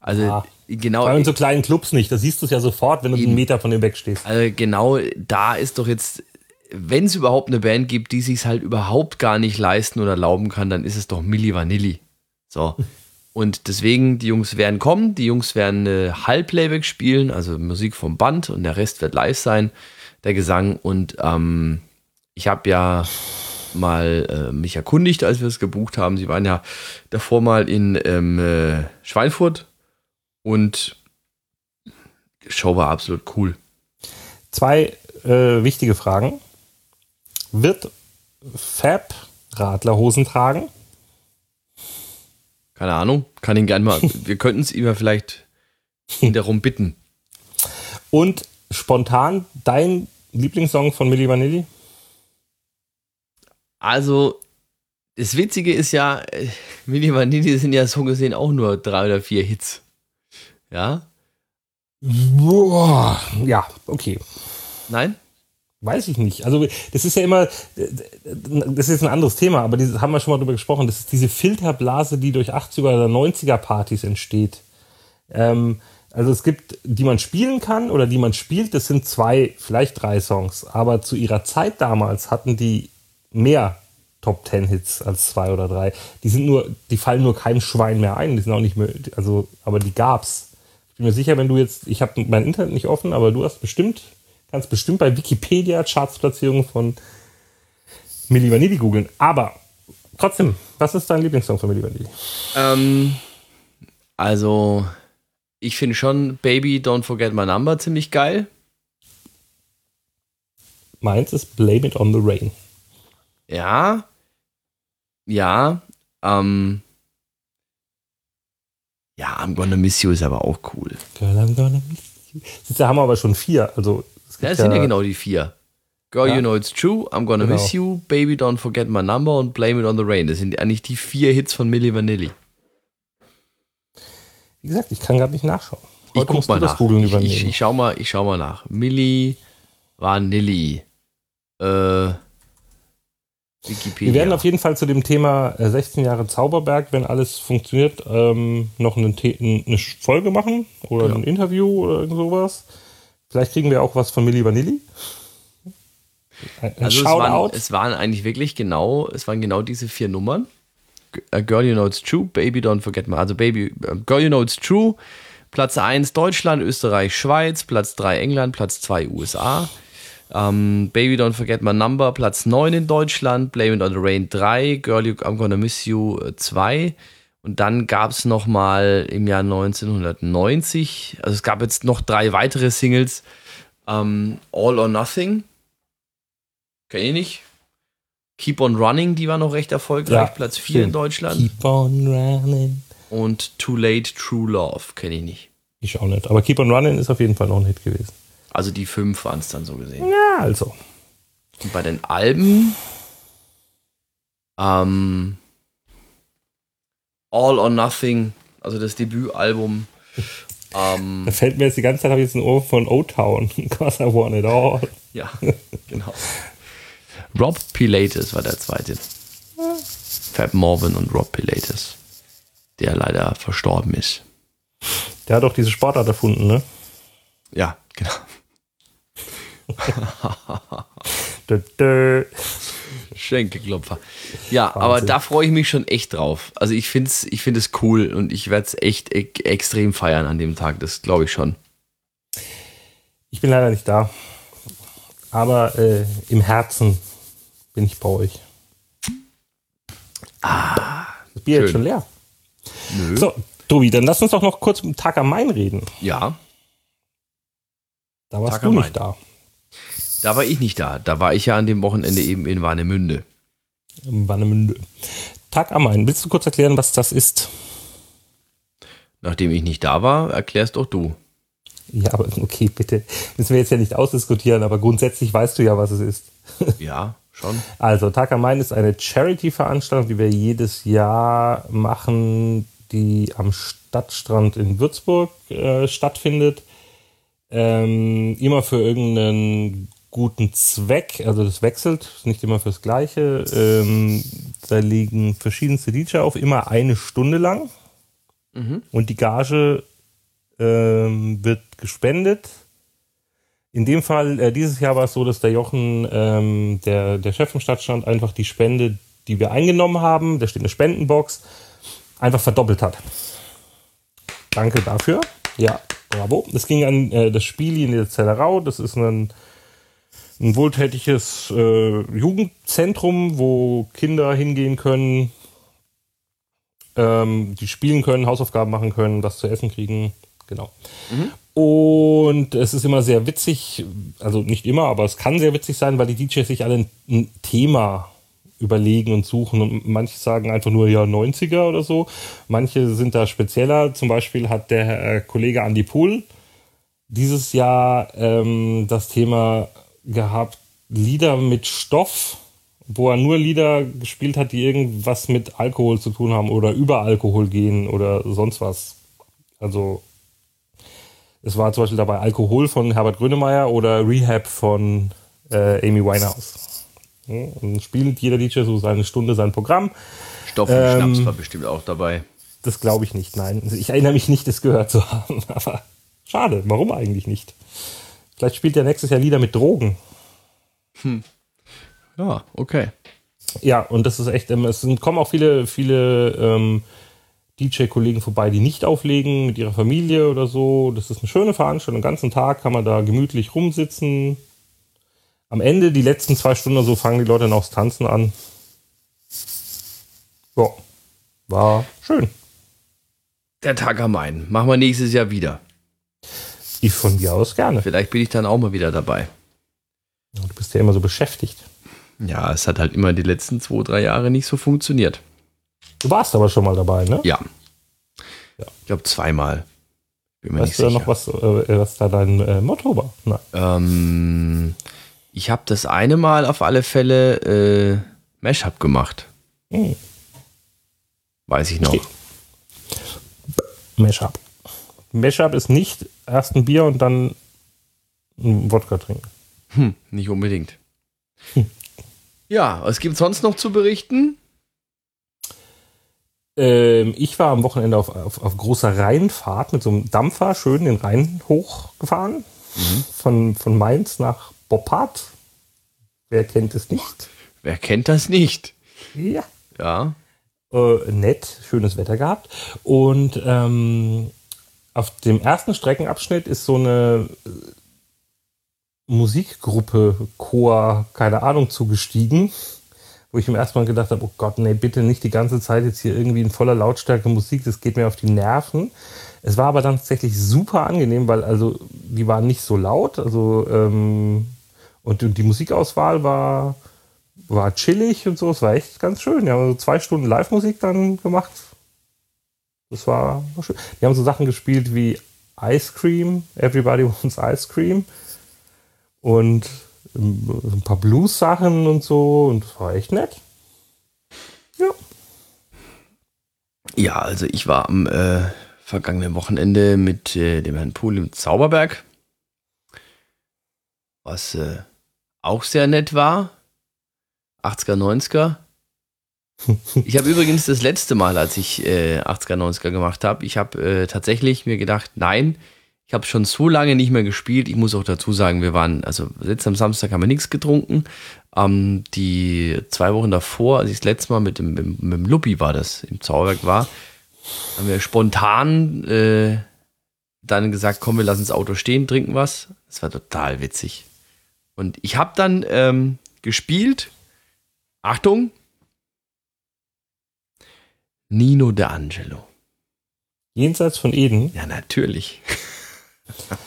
Also Ja. genau, Vor allem in so kleinen Clubs nicht. Da siehst du es ja sofort, wenn du einen Meter von dem wegstehst. also genau da ist doch jetzt, wenn es überhaupt eine Band gibt, die sich halt überhaupt gar nicht leisten oder erlauben kann, dann ist es doch Milli Vanilli. So. Und deswegen, die Jungs werden kommen, die Jungs werden äh, Halbplayback spielen, also Musik vom Band und der Rest wird live sein, der Gesang. Und ähm, ich habe ja mal äh, mich erkundigt, als wir es gebucht haben. Sie waren ja davor mal in ähm, äh, Schweinfurt und die Show war absolut cool. Zwei äh, wichtige Fragen. Wird Fab Radlerhosen tragen? Keine Ahnung, kann ihn gern mal. Wir könnten es ihm ja vielleicht darum bitten. Und spontan dein Lieblingssong von Milli Vanilli? Also, das Witzige ist ja, äh, Milli Vanilli sind ja so gesehen auch nur drei oder vier Hits. Ja? Boah. Ja, okay. Nein? Weiß ich nicht. Also das ist ja immer, das ist ein anderes Thema, aber das haben wir schon mal drüber gesprochen. Das ist diese Filterblase, die durch 80er oder 90er Partys entsteht. Ähm, Also es gibt, die man spielen kann oder die man spielt, das sind zwei, vielleicht drei Songs. Aber zu ihrer Zeit damals hatten die mehr Top Ten Hits als zwei oder drei. Die sind nur, die fallen nur keinem Schwein mehr ein. Die sind auch nicht mehr, also, aber die gab's. Ich bin mir sicher, wenn du jetzt, ich habe mein Internet nicht offen, aber du hast bestimmt, kannst bestimmt bei Wikipedia Chartsplatzierungen von Milli Vanilli googeln. Aber trotzdem, was ist dein Lieblingssong von Milli Vanilli? Ähm, also, ich finde schon Baby Don't Forget My Number ziemlich geil. Meins ist Blame It on the Rain. Ja. Ja. Ähm. Ja, I'm Gonna Miss You ist aber auch cool. Girl, I'm gonna miss you. Du, haben wir aber schon vier. Also, Das sind ja genau die vier. Girl, Ja. You Know It's True, I'm Gonna Genau. Miss You, Baby Don't Forget My Number und Blame It on the Rain. Das sind eigentlich die vier Hits von Milli Vanilli. Wie gesagt, ich kann gerade nicht nachschauen. Ich Heute guck musst mal nach. Ich, ich, ich, schau mal, ich schau mal nach. Milli Vanilli. Äh, Wikipedia. Wir werden auf jeden Fall zu dem Thema äh, 16 Jahre Zauberberg, wenn alles funktioniert, ähm, noch eine, eine Folge machen oder Ja. ein Interview oder irgend sowas. Vielleicht kriegen wir auch was von Milli Vanilli. Ein, Also es waren, es waren eigentlich wirklich genau, es waren genau diese vier Nummern. G- äh, Girl You Know It's True, Baby Don't Forget My, also Baby, äh, Girl You Know It's True, Platz 1 Deutschland, Österreich, Schweiz, Platz 3 England, Platz 2 USA. Ähm, Baby Don't Forget My Number, Platz 9 in Deutschland, Blame It on the Rain 3, Girl You, I'm Gonna Miss You äh, 2. Und dann gab es nochmal im Jahr 1990, also es gab jetzt noch drei weitere Singles, ähm, All or Nothing, Kenn ich nicht. Keep on Running, die war noch recht erfolgreich. Ja, Platz 4 in stimmt. Deutschland. Keep on running. Und Too Late True Love, kenne ich nicht. Ich auch nicht. Aber Keep on running ist auf jeden Fall noch ein Hit gewesen. Also die fünf waren es dann so gesehen. Ja, also. Und bei den Alben ähm, All or Nothing, also das Debütalbum. Ähm, Da fällt mir jetzt die ganze Zeit, habe ich jetzt ein Ohr von O-Town. Cause I want it all. ja, genau. Rob Pilatus war der zweite. Fab Morvan und Rob Pilatus, der leider verstorben ist. Der hat auch diese Sportart erfunden, ne? Ja, genau. Schenkelklopfer. Ja, aber da freue ich mich schon echt drauf. Also ich finde es ich find es cool und ich werde es echt e extrem feiern an dem Tag. Das glaube ich schon. Ich bin leider nicht da. Aber äh, im Herzen bin ich bei euch. das Bier ist schon leer. Nö. So, Tobi, dann lass uns doch noch kurz um Tag am Main reden. Ja, Da warst Tag du nicht da. Da war ich nicht da. Da war ich ja an dem Wochenende eben in Warnemünde. Warnemünde. Tag am Main. Willst du kurz erklären, was das ist? Nachdem ich nicht da war, erklärst doch du. Ja, aber okay, bitte. Müssen wir jetzt ja nicht ausdiskutieren, aber grundsätzlich weißt du ja, was es ist. Ja, schon. Also, Tag am Main ist eine Charity-Veranstaltung, die wir jedes Jahr machen, die am Stadtstrand in Würzburg äh, stattfindet. Ähm, immer für irgendeinen guten Zweck, also das wechselt, ist nicht immer fürs Gleiche. Ähm, da liegen verschiedenste DJ auf, immer eine Stunde lang. Und die Gage ähm, wird gespendet. In dem Fall, äh, dieses Jahr war es so, dass der Jochen, ähm, der, der Chef im Stadtstand, einfach die Spende, die wir eingenommen haben, da steht eine Spendenbox, einfach verdoppelt hat. Danke dafür. Ja, bravo. Das ging an äh, das Spiel in der Zellerau. Das ist ein, ein wohltätiges äh, Jugendzentrum, wo Kinder hingehen können, ähm, die spielen können, Hausaufgaben machen können, was zu essen kriegen. Genau. Und es ist immer sehr witzig, also nicht immer, aber es kann sehr witzig sein, weil die DJs sich alle ein, Thema überlegen und suchen. Und manche sagen einfach nur ja 90er oder so. Manche sind da spezieller. Zum Beispiel hat der äh, Kollege Andy Pool dieses Jahr ähm, das Thema gehabt, Lieder mit Stoff, wo er nur Lieder gespielt hat, die irgendwas mit Alkohol zu tun haben oder über Alkohol gehen oder sonst was. Also es war zum Beispiel dabei Alkohol von Herbert Grönemeyer oder Rehab von äh, Amy Winehouse. Ja, und spielt jeder DJ so seine Stunde sein Programm. Stoff und Ähm, Schnaps war bestimmt auch dabei. Das glaube ich nicht, nein. Ich erinnere mich nicht, das gehört zu haben, aber Schade, warum eigentlich nicht? Vielleicht spielt er nächstes Jahr Lieder mit Drogen. Hm. Ja, okay. Ja, und das ist echt, ähm, es kommen auch viele, viele ähm, DJ-Kollegen vorbei, die nicht auflegen mit ihrer Familie oder so. Das ist eine schöne Veranstaltung. Den ganzen Tag kann man da gemütlich rumsitzen. Am Ende, die letzten zwei Stunden so, fangen die Leute dann aufs Tanzen an. Ja, war schön. Der Tag am Main. Machen wir nächstes Jahr wieder. Ich von dir aus gerne. Vielleicht bin ich dann auch mal wieder dabei. Du bist ja immer so beschäftigt. Ja, es hat halt immer die letzten zwei, drei Jahre nicht so funktioniert. Du warst aber schon mal dabei, ne? Ja. Ja. Ich glaube zweimal. Bin weißt du da noch, was, äh, was da dein äh, Motto war? Ähm, ich habe das eine Mal auf alle Fälle äh, Mashup gemacht. Hm. Weiß ich noch. Okay. Mashup. Mashup ist nicht erst ein Bier und dann ein Wodka trinken. Hm, nicht unbedingt. Hm. Ja, was gibt es sonst noch zu berichten? Ähm, ich war am Wochenende auf, auf, auf, großer Rheinfahrt mit so einem Dampfer schön den Rhein hochgefahren. Mhm. Von, von Mainz nach Boppard. Wer kennt es nicht? Wer kennt das nicht? Ja. Ja. Äh, nett, schönes Wetter gehabt. Und ähm, auf dem ersten Streckenabschnitt ist so eine Musikgruppe, Chor, keine Ahnung, zugestiegen, wo ich im ersten Mal gedacht habe, oh Gott, nee, bitte nicht die ganze Zeit jetzt hier irgendwie in voller Lautstärke Musik, das geht mir auf die Nerven. Es war aber dann tatsächlich super angenehm, weil also die waren nicht so laut, also ähm, und, und die Musikauswahl war, war chillig und so, es war echt ganz schön. Die haben so zwei Stunden Live-Musik dann gemacht. Das war, war schön. Die haben so Sachen gespielt wie Ice Cream, Everybody Wants Ice Cream und ein paar Blues-Sachen und so und das war echt nett. Ja. Ja, also ich war am äh, vergangenen Wochenende mit äh, dem Herrn Pool im Zauberberg, was äh, auch sehr nett war. 80er, 90er. Ich habe übrigens das letzte Mal, als ich äh, 80er, 90er gemacht habe, ich habe äh, tatsächlich mir gedacht, nein, ich habe schon so lange nicht mehr gespielt. Ich muss auch dazu sagen, wir waren, also jetzt am Samstag haben wir nichts getrunken. Ähm, die zwei Wochen davor, als ich das letzte Mal mit dem, mit, mit dem Luppi war das, im Zauberwerk war, haben wir spontan äh, dann gesagt, komm, wir lassen das Auto stehen, trinken was. Das war total witzig. Und ich habe dann ähm, gespielt. Achtung! Nino De Angelo. Jenseits von Eden? Ja, natürlich.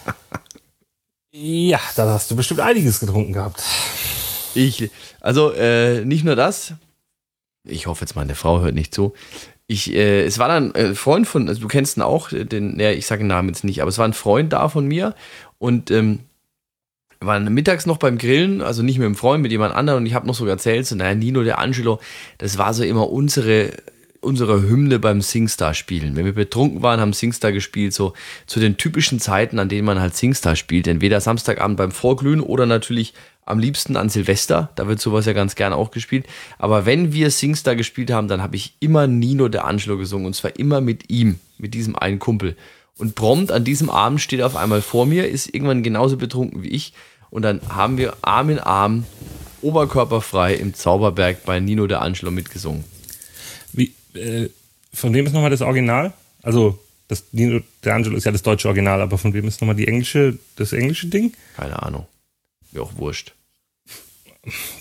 ja, da hast du bestimmt einiges getrunken gehabt. Ich, also äh, nicht nur das. Ich hoffe jetzt, meine Frau hört nicht zu. Ich, äh, es war dann ein Freund von, also du kennst ihn auch, den, ja, ich sage den Namen jetzt nicht, aber es war ein Freund da von mir und ähm, waren mittags noch beim Grillen, also nicht mit einem Freund, mit jemand anderem und ich habe noch so erzählt, so, naja, Nino, der Angelo, das war so immer unsere unserer Hymne beim Singstar spielen. Wenn wir betrunken waren, haben Singstar gespielt, so zu den typischen Zeiten, an denen man halt Singstar spielt. Entweder Samstagabend beim Vorglühen oder natürlich am liebsten an Silvester. Da wird sowas ja ganz gerne auch gespielt. Aber wenn wir Singstar gespielt haben, dann habe ich immer Nino de Angelo gesungen und zwar immer mit ihm, mit diesem einen Kumpel. Und prompt an diesem Abend steht er auf einmal vor mir, ist irgendwann genauso betrunken wie ich. Und dann haben wir Arm in Arm, oberkörperfrei im Zauberberg bei Nino de Angelo mitgesungen. Äh, von wem ist nochmal das Original? Also, das Nino D'Angelo ist ja das deutsche Original, aber von wem ist nochmal die englische, das englische Ding? Keine Ahnung. Mir auch wurscht.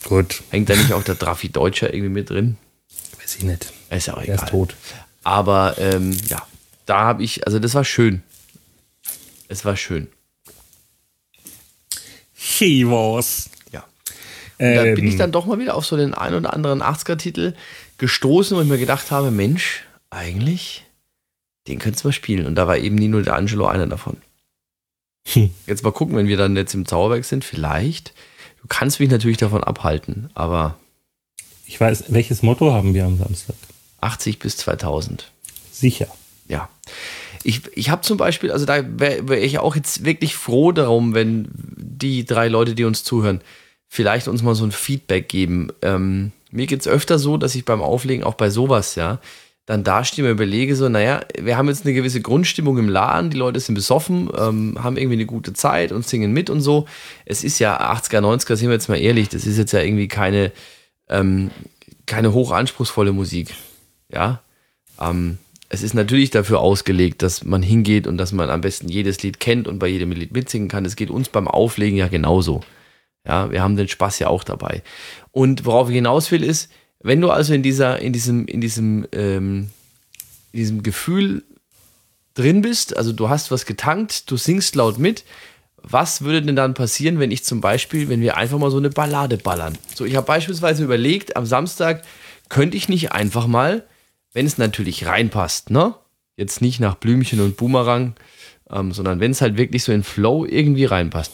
Gut. Hängt da nicht auch der Traffi Deutscher irgendwie mit drin? Weiß ich nicht. Ist ja auch egal. Er ist tot. Aber ähm, ja, da habe ich, also das war schön. Es war schön. He was. Ja. Ähm, da bin ich ähm. dann doch mal wieder auf so den ein oder anderen 80er-Titel gestoßen, wo ich mir gedacht habe, Mensch, eigentlich, den könntest du mal spielen. Und da war eben Nino D'Angelo einer davon. Hm. Jetzt mal gucken, wenn wir dann jetzt im Zauberwerk sind, vielleicht. Du kannst mich natürlich davon abhalten, aber. Ich weiß, welches Motto haben wir am Samstag? 80 bis 2000. Sicher. Ja. Ich, ich habe zum Beispiel, also da wäre wär ich auch jetzt wirklich froh darum, wenn die drei Leute, die uns zuhören, vielleicht uns mal so ein Feedback geben. Ähm, mir geht es öfter so, dass ich beim Auflegen auch bei sowas, ja, dann dastehe und überlege so, naja, wir haben jetzt eine gewisse Grundstimmung im Laden, die Leute sind besoffen, ähm, haben irgendwie eine gute Zeit und singen mit und so. Es ist ja 80er, 90er, sind wir jetzt mal ehrlich, das ist jetzt ja irgendwie keine, ähm, keine hochanspruchsvolle Musik. Ja. Ähm, es ist natürlich dafür ausgelegt, dass man hingeht und dass man am besten jedes Lied kennt und bei jedem Lied mitsingen kann. Es geht uns beim Auflegen ja genauso. Ja, wir haben den Spaß ja auch dabei. Und worauf ich hinaus will, ist, wenn du also in dieser, in diesem, in diesem, ähm, in diesem Gefühl drin bist, also du hast was getankt, du singst laut mit, was würde denn dann passieren, wenn ich zum Beispiel, wenn wir einfach mal so eine Ballade ballern? So, ich habe beispielsweise überlegt, am Samstag könnte ich nicht einfach mal, wenn es natürlich reinpasst, ne? Jetzt nicht nach Blümchen und Boomerang, ähm, sondern wenn es halt wirklich so in Flow irgendwie reinpasst,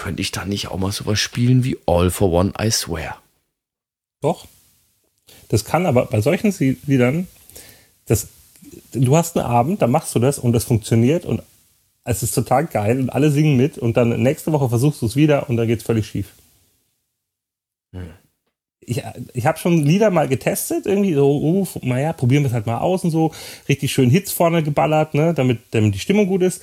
könnte ich dann nicht auch mal sowas spielen wie All for One, I Swear. Doch. Das kann aber bei solchen Liedern, das, du hast einen Abend, da machst du das und das funktioniert und es ist total geil und alle singen mit und dann nächste Woche versuchst du es wieder und dann geht es völlig schief. Hm. Ich, ich habe schon Lieder mal getestet, irgendwie so, uh, naja, probieren wir es halt mal aus und so. Richtig schön Hits vorne geballert, ne, damit, damit die Stimmung gut ist.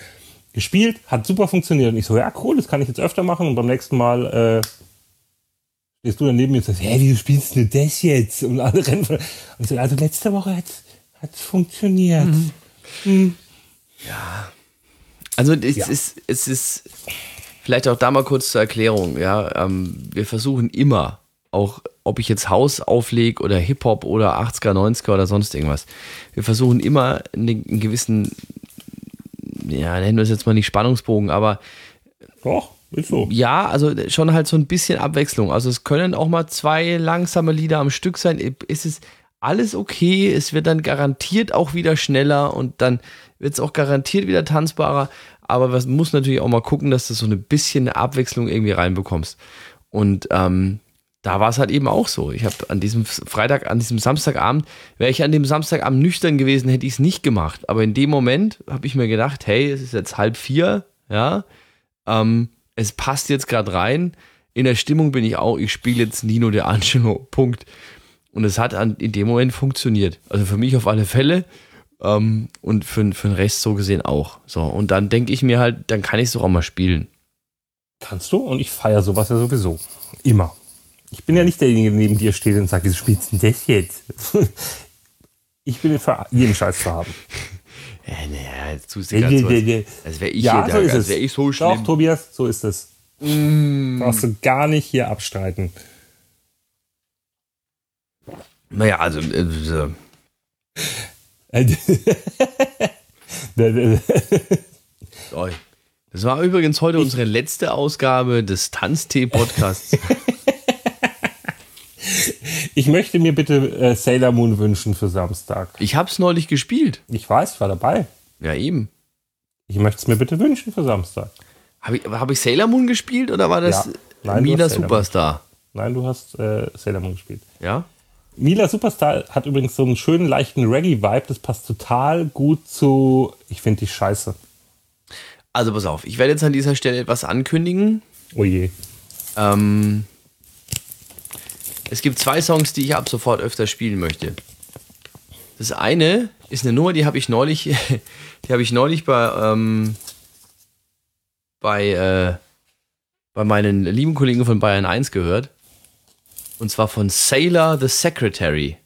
Gespielt, hat super funktioniert. Und ich so, ja, cool, das kann ich jetzt öfter machen und beim nächsten Mal äh, stehst du daneben und sagst, hä, wieso spielst du das jetzt? Und alle rennen von, und ich so, also letzte Woche hat es funktioniert. Mhm. Mhm. Ja. Also es, ja. Ist, es ist vielleicht auch da mal kurz zur Erklärung, ja. Ähm, wir versuchen immer, auch ob ich jetzt Haus auflege oder Hip-Hop oder 80er, 90er oder sonst irgendwas, wir versuchen immer einen gewissen, ja, nennen wir es jetzt mal nicht Spannungsbogen, aber doch ist so. Ja, also schon halt so ein bisschen Abwechslung. Also es können auch mal zwei langsame Lieder am Stück sein. Es ist alles okay. Es wird dann garantiert auch wieder schneller und dann wird es auch garantiert wieder tanzbarer. Aber man muss natürlich auch mal gucken, dass du so ein bisschen Abwechslung irgendwie reinbekommst. Und ähm, da war es halt eben auch so. Ich habe an diesem Freitag, an diesem Samstagabend, wäre ich an dem Samstagabend nüchtern gewesen, hätte ich es nicht gemacht. Aber in dem Moment habe ich mir gedacht, hey, es ist jetzt halb vier, ja. Ähm, es passt jetzt gerade rein. In der Stimmung bin ich auch, ich spiele jetzt Nino de Angelo, Punkt. Und es hat an, in dem Moment funktioniert. Also für mich auf alle Fälle ähm, und für, für den Rest so gesehen auch. So, und dann denke ich mir halt, dann kann ich es doch auch mal spielen. Kannst du? Und ich feiere sowas ja sowieso. Immer. Ich bin ja nicht derjenige, der neben dir steht und sagt, wieso spielst du denn das jetzt? ich bin für jeden Scheiß zu haben. Ja, naja, zu nee. Als wäre ich, ja, hier, so da, als ich so schlimm. Doch, Tobias, so ist es. Mm. Brauchst du gar nicht hier abstreiten. Naja, also. Äh, das war übrigens heute unsere letzte Ausgabe des Tanztee-Podcasts. Ich möchte mir bitte äh, Sailor Moon wünschen für Samstag. Ich habe es neulich gespielt. Ich weiß, ich war dabei. Ja, eben. Ich möchte es mir bitte wünschen für Samstag. Habe ich, hab ich Sailor Moon gespielt oder war das ja. Nein, Mila Superstar? Nein, du hast äh, Sailor Moon gespielt. Ja? Mila Superstar hat übrigens so einen schönen, leichten Reggae-Vibe. Das passt total gut zu Ich finde die scheiße. Also pass auf, ich werde jetzt an dieser Stelle etwas ankündigen. Oh je. Ähm, es gibt zwei Songs, die ich ab sofort öfter spielen möchte. Das eine ist eine Nummer, die habe ich neulich, die habe ich neulich bei, ähm, bei, äh, bei meinen lieben Kollegen von Bayern 1 gehört. Und zwar von Sailor the Secretary.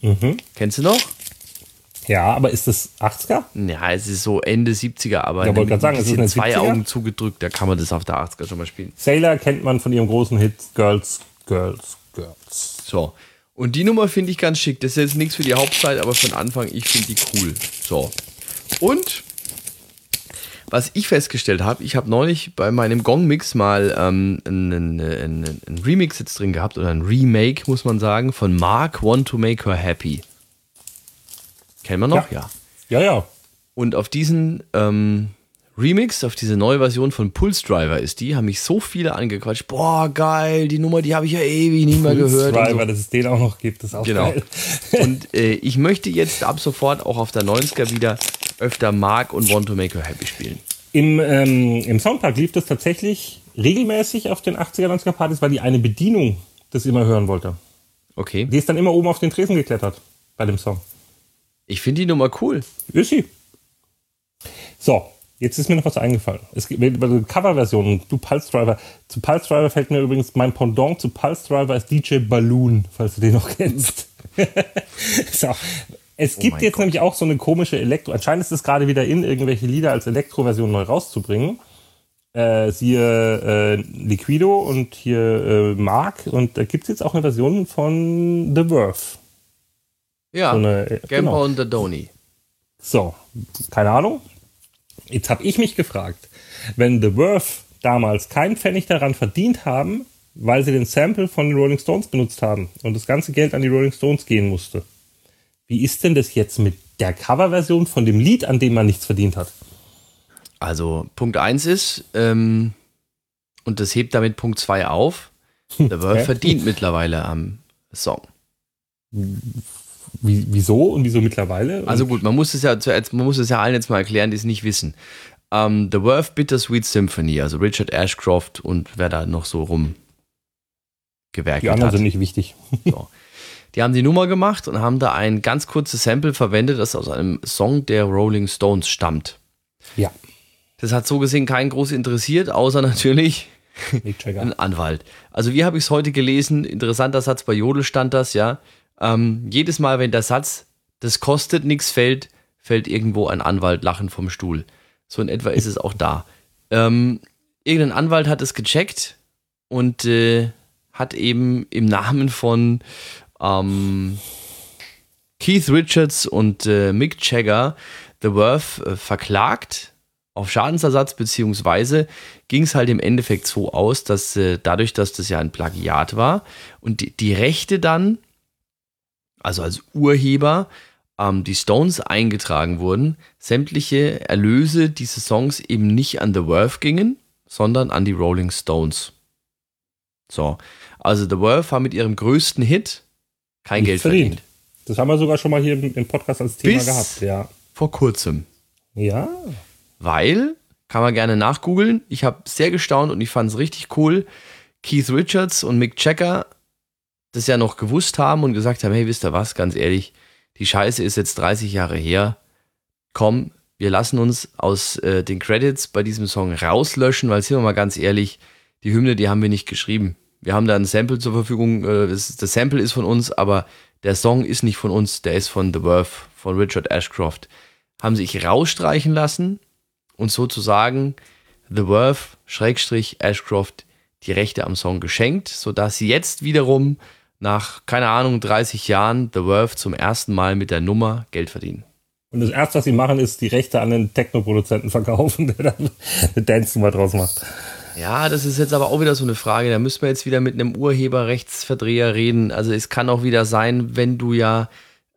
Mhm. Kennst du noch? Ja, aber ist das 80er? Ja, es ist so Ende 70er, aber ja, wollte sagen, es ist zwei 70er? Augen zugedrückt, da kann man das auf der 80er schon mal spielen. Sailor kennt man von ihrem großen Hit Girls, Girls, Girls. So. Und die Nummer finde ich ganz schick. Das ist jetzt nichts für die Hauptzeit, aber von Anfang, ich finde die cool. So. Und was ich festgestellt habe, ich habe neulich bei meinem Gong-Mix mal ähm, einen, einen, einen, Remix jetzt drin gehabt oder ein Remake, muss man sagen, von Mark Want to Make Her Happy. Kennen wir noch? Ja. Ja, ja. ja. Und auf diesen ähm, Remix, auf diese neue Version von Pulse Driver ist die, haben mich so viele angequatscht. Boah, geil, die Nummer, die habe ich ja ewig nicht mehr gehört. Pulse Driver, so. dass es den auch noch gibt, ist auch genau. geil. Und äh, ich möchte jetzt ab sofort auch auf der 90er wieder öfter Mark und Want to Make Her Happy spielen. Im, ähm, Im Soundpark lief das tatsächlich regelmäßig auf den 80er, 90er Partys, weil die eine Bedienung das immer hören wollte. Okay. Die ist dann immer oben auf den Tresen geklettert bei dem Song. Ich finde die Nummer cool. Ist sie. So, jetzt ist mir noch was eingefallen. Es gibt eine Coverversion, du Pulse Driver. Zu Pulse Driver fällt mir übrigens mein Pendant zu Pulse Driver ist DJ Balloon, falls du den noch kennst. so. Es gibt oh jetzt Gott. nämlich auch so eine komische Elektro. Anscheinend ist es gerade wieder in, irgendwelche Lieder als Elektroversion neu rauszubringen. Äh, siehe äh, Liquido und hier äh, Mark. Und da gibt es jetzt auch eine Version von The Verve. Ja, so eine, äh, Gamble genau. und The Donny. So, keine Ahnung. Jetzt habe ich mich gefragt, wenn The Verve damals keinen Pfennig daran verdient haben, weil sie den Sample von den Rolling Stones benutzt haben und das ganze Geld an die Rolling Stones gehen musste. Wie ist denn das jetzt mit der Coverversion von dem Lied, an dem man nichts verdient hat? Also Punkt 1 ist, ähm, und das hebt damit Punkt 2 auf, The Verve verdient mittlerweile am Song. Wie, wieso und wieso mittlerweile? Und also gut, man muss es ja zuerst, man muss es ja allen jetzt mal erklären, die es nicht wissen. Um, ähm, The Worth Bittersweet Symphony, also Richard Ashcroft und wer da noch so rum gewerkelt Die anderen hat. sind nicht wichtig. So. Die haben die Nummer gemacht und haben da ein ganz kurzes Sample verwendet, das aus einem Song der Rolling Stones stammt. Ja. Das hat so gesehen keinen groß interessiert, außer natürlich ein Anwalt. Also wie habe ich es heute gelesen? Interessanter Satz bei Jodel stand das, ja. Ähm, jedes Mal, wenn der Satz, das kostet nichts, fällt, fällt irgendwo ein Anwalt lachend vom Stuhl. So in etwa ist es auch da. Ähm, irgendein Anwalt hat es gecheckt und äh, hat eben im Namen von ähm, Keith Richards und äh, Mick Jagger The Worth äh, verklagt auf Schadensersatz, beziehungsweise ging es halt im Endeffekt so aus, dass äh, dadurch, dass das ja ein Plagiat war und die, die Rechte dann also als Urheber, ähm, die Stones eingetragen wurden, sämtliche Erlöse dieses Songs eben nicht an The Worth gingen, sondern an die Rolling Stones. So, also The Worth war mit ihrem größten Hit kein Geld verdient. verdient. Das haben wir sogar schon mal hier im Podcast als Thema Bis gehabt, ja. Vor kurzem. Ja. Weil, kann man gerne nachgoogeln, ich habe sehr gestaunt und ich fand es richtig cool. Keith Richards und Mick Checker das ja noch gewusst haben und gesagt haben, hey, wisst ihr was, ganz ehrlich, die Scheiße ist jetzt 30 Jahre her. Komm, wir lassen uns aus äh, den Credits bei diesem Song rauslöschen, weil sind wir mal ganz ehrlich, die Hymne, die haben wir nicht geschrieben. Wir haben da ein Sample zur Verfügung, äh, das, das, Sample ist von uns, aber der Song ist nicht von uns, der ist von The Worth, von Richard Ashcroft. Haben sich rausstreichen lassen und sozusagen The Worth, Schrägstrich, Ashcroft die Rechte am Song geschenkt, sodass sie jetzt wiederum nach, keine Ahnung, 30 Jahren The Worth zum ersten Mal mit der Nummer Geld verdienen. Und das erste, was sie machen, ist die Rechte an den Techno-Produzenten verkaufen, der dann eine Dance-Nummer draus macht. Ja, das ist jetzt aber auch wieder so eine Frage. Da müssen wir jetzt wieder mit einem Urheberrechtsverdreher reden. Also es kann auch wieder sein, wenn du ja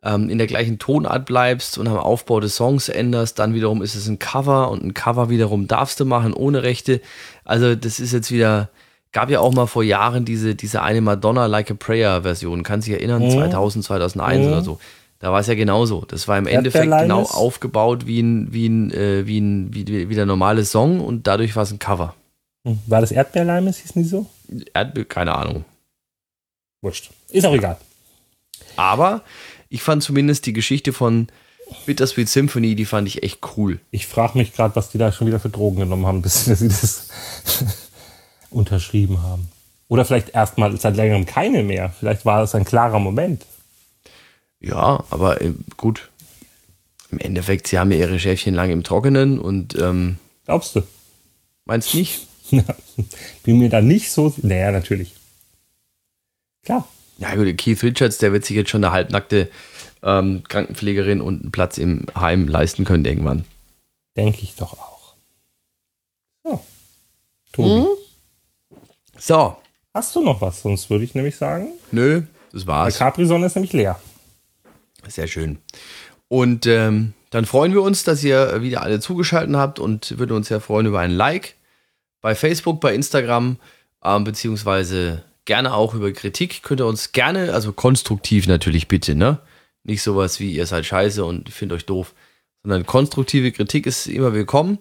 ähm, in der gleichen Tonart bleibst und am Aufbau des Songs änderst, dann wiederum ist es ein Cover und ein Cover wiederum darfst du machen ohne Rechte. Also das ist jetzt wieder, gab ja auch mal vor Jahren diese, diese eine Madonna Like a Prayer Version, kannst du dich erinnern, mhm. 2000, 2001 mhm. oder so. Da war es ja genauso. Das war im Endeffekt genau aufgebaut wie ein, wie ein, äh, wie ein, wie, wie der normale Song und dadurch war es ein Cover. Hm. War das Erdbeerleimes, hieß nicht so? Erdbeer, keine Ahnung. Wurscht. Ist auch egal. Aber ich fand zumindest die Geschichte von Bittersweet Symphony, die fand ich echt cool. Ich frage mich gerade, was die da schon wieder für Drogen genommen haben, bis sie das unterschrieben haben. Oder vielleicht erstmal seit längerem keine mehr. Vielleicht war es ein klarer Moment. Ja, aber äh, gut. Im Endeffekt, sie haben ja ihre Schäfchen lange im Trockenen und. Ähm, Glaubst du? Meinst du nicht? Bin mir da nicht so. Naja, natürlich. Klar. Ja, gut, Keith Richards, der wird sich jetzt schon eine halbnackte ähm, Krankenpflegerin und einen Platz im Heim leisten können irgendwann. Denke ich doch auch. So. Tobi. Hm? So. Hast du noch was? Sonst würde ich nämlich sagen. Nö, das war's. Die Capri-Sonne ist nämlich leer. Sehr schön. Und ähm, dann freuen wir uns, dass ihr wieder alle zugeschaltet habt und würden uns sehr freuen über ein Like bei Facebook, bei Instagram, ähm, beziehungsweise gerne auch über Kritik. Könnt ihr uns gerne, also konstruktiv natürlich bitte, ne? Nicht sowas wie ihr seid scheiße und findet euch doof, sondern konstruktive Kritik ist immer willkommen.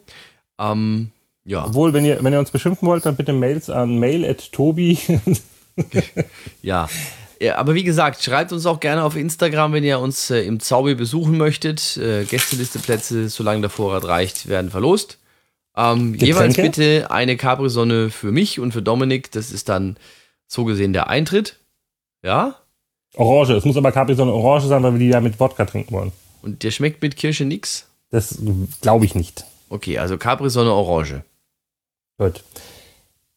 Ähm, ja. Obwohl, wenn ihr, wenn ihr uns beschimpfen wollt, dann bitte Mails an mail at tobi. ja. Ja, aber wie gesagt, schreibt uns auch gerne auf Instagram, wenn ihr uns äh, im Zaubi besuchen möchtet. Äh, Gästelisteplätze, solange der Vorrat reicht, werden verlost. Ähm, jeweils bitte eine Capri-Sonne für mich und für Dominik. Das ist dann so gesehen der Eintritt. Ja? Orange. Es muss aber Capri-Sonne Orange sein, weil wir die ja mit Wodka trinken wollen. Und der schmeckt mit Kirsche nix? Das glaube ich nicht. Okay, also Capri-Sonne Orange. Gut.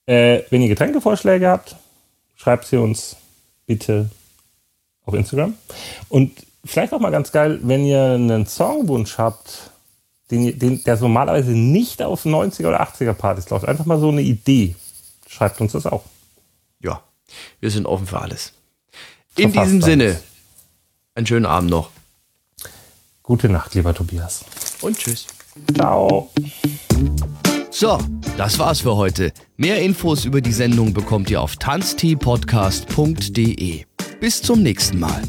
Äh, wenn ihr Getränkevorschläge habt, schreibt sie uns bitte auf Instagram. Und vielleicht auch mal ganz geil, wenn ihr einen Songwunsch habt, den, den, der normalerweise nicht auf 90er oder 80er Partys läuft. Einfach mal so eine Idee. Schreibt uns das auch. Ja, wir sind offen für alles. In diesem alles. Sinne, einen schönen Abend noch. Gute Nacht, lieber Tobias. Und tschüss. Ciao. So, das war's für heute. Mehr Infos über die Sendung bekommt ihr auf tanzteepodcast.de. Bis zum nächsten Mal.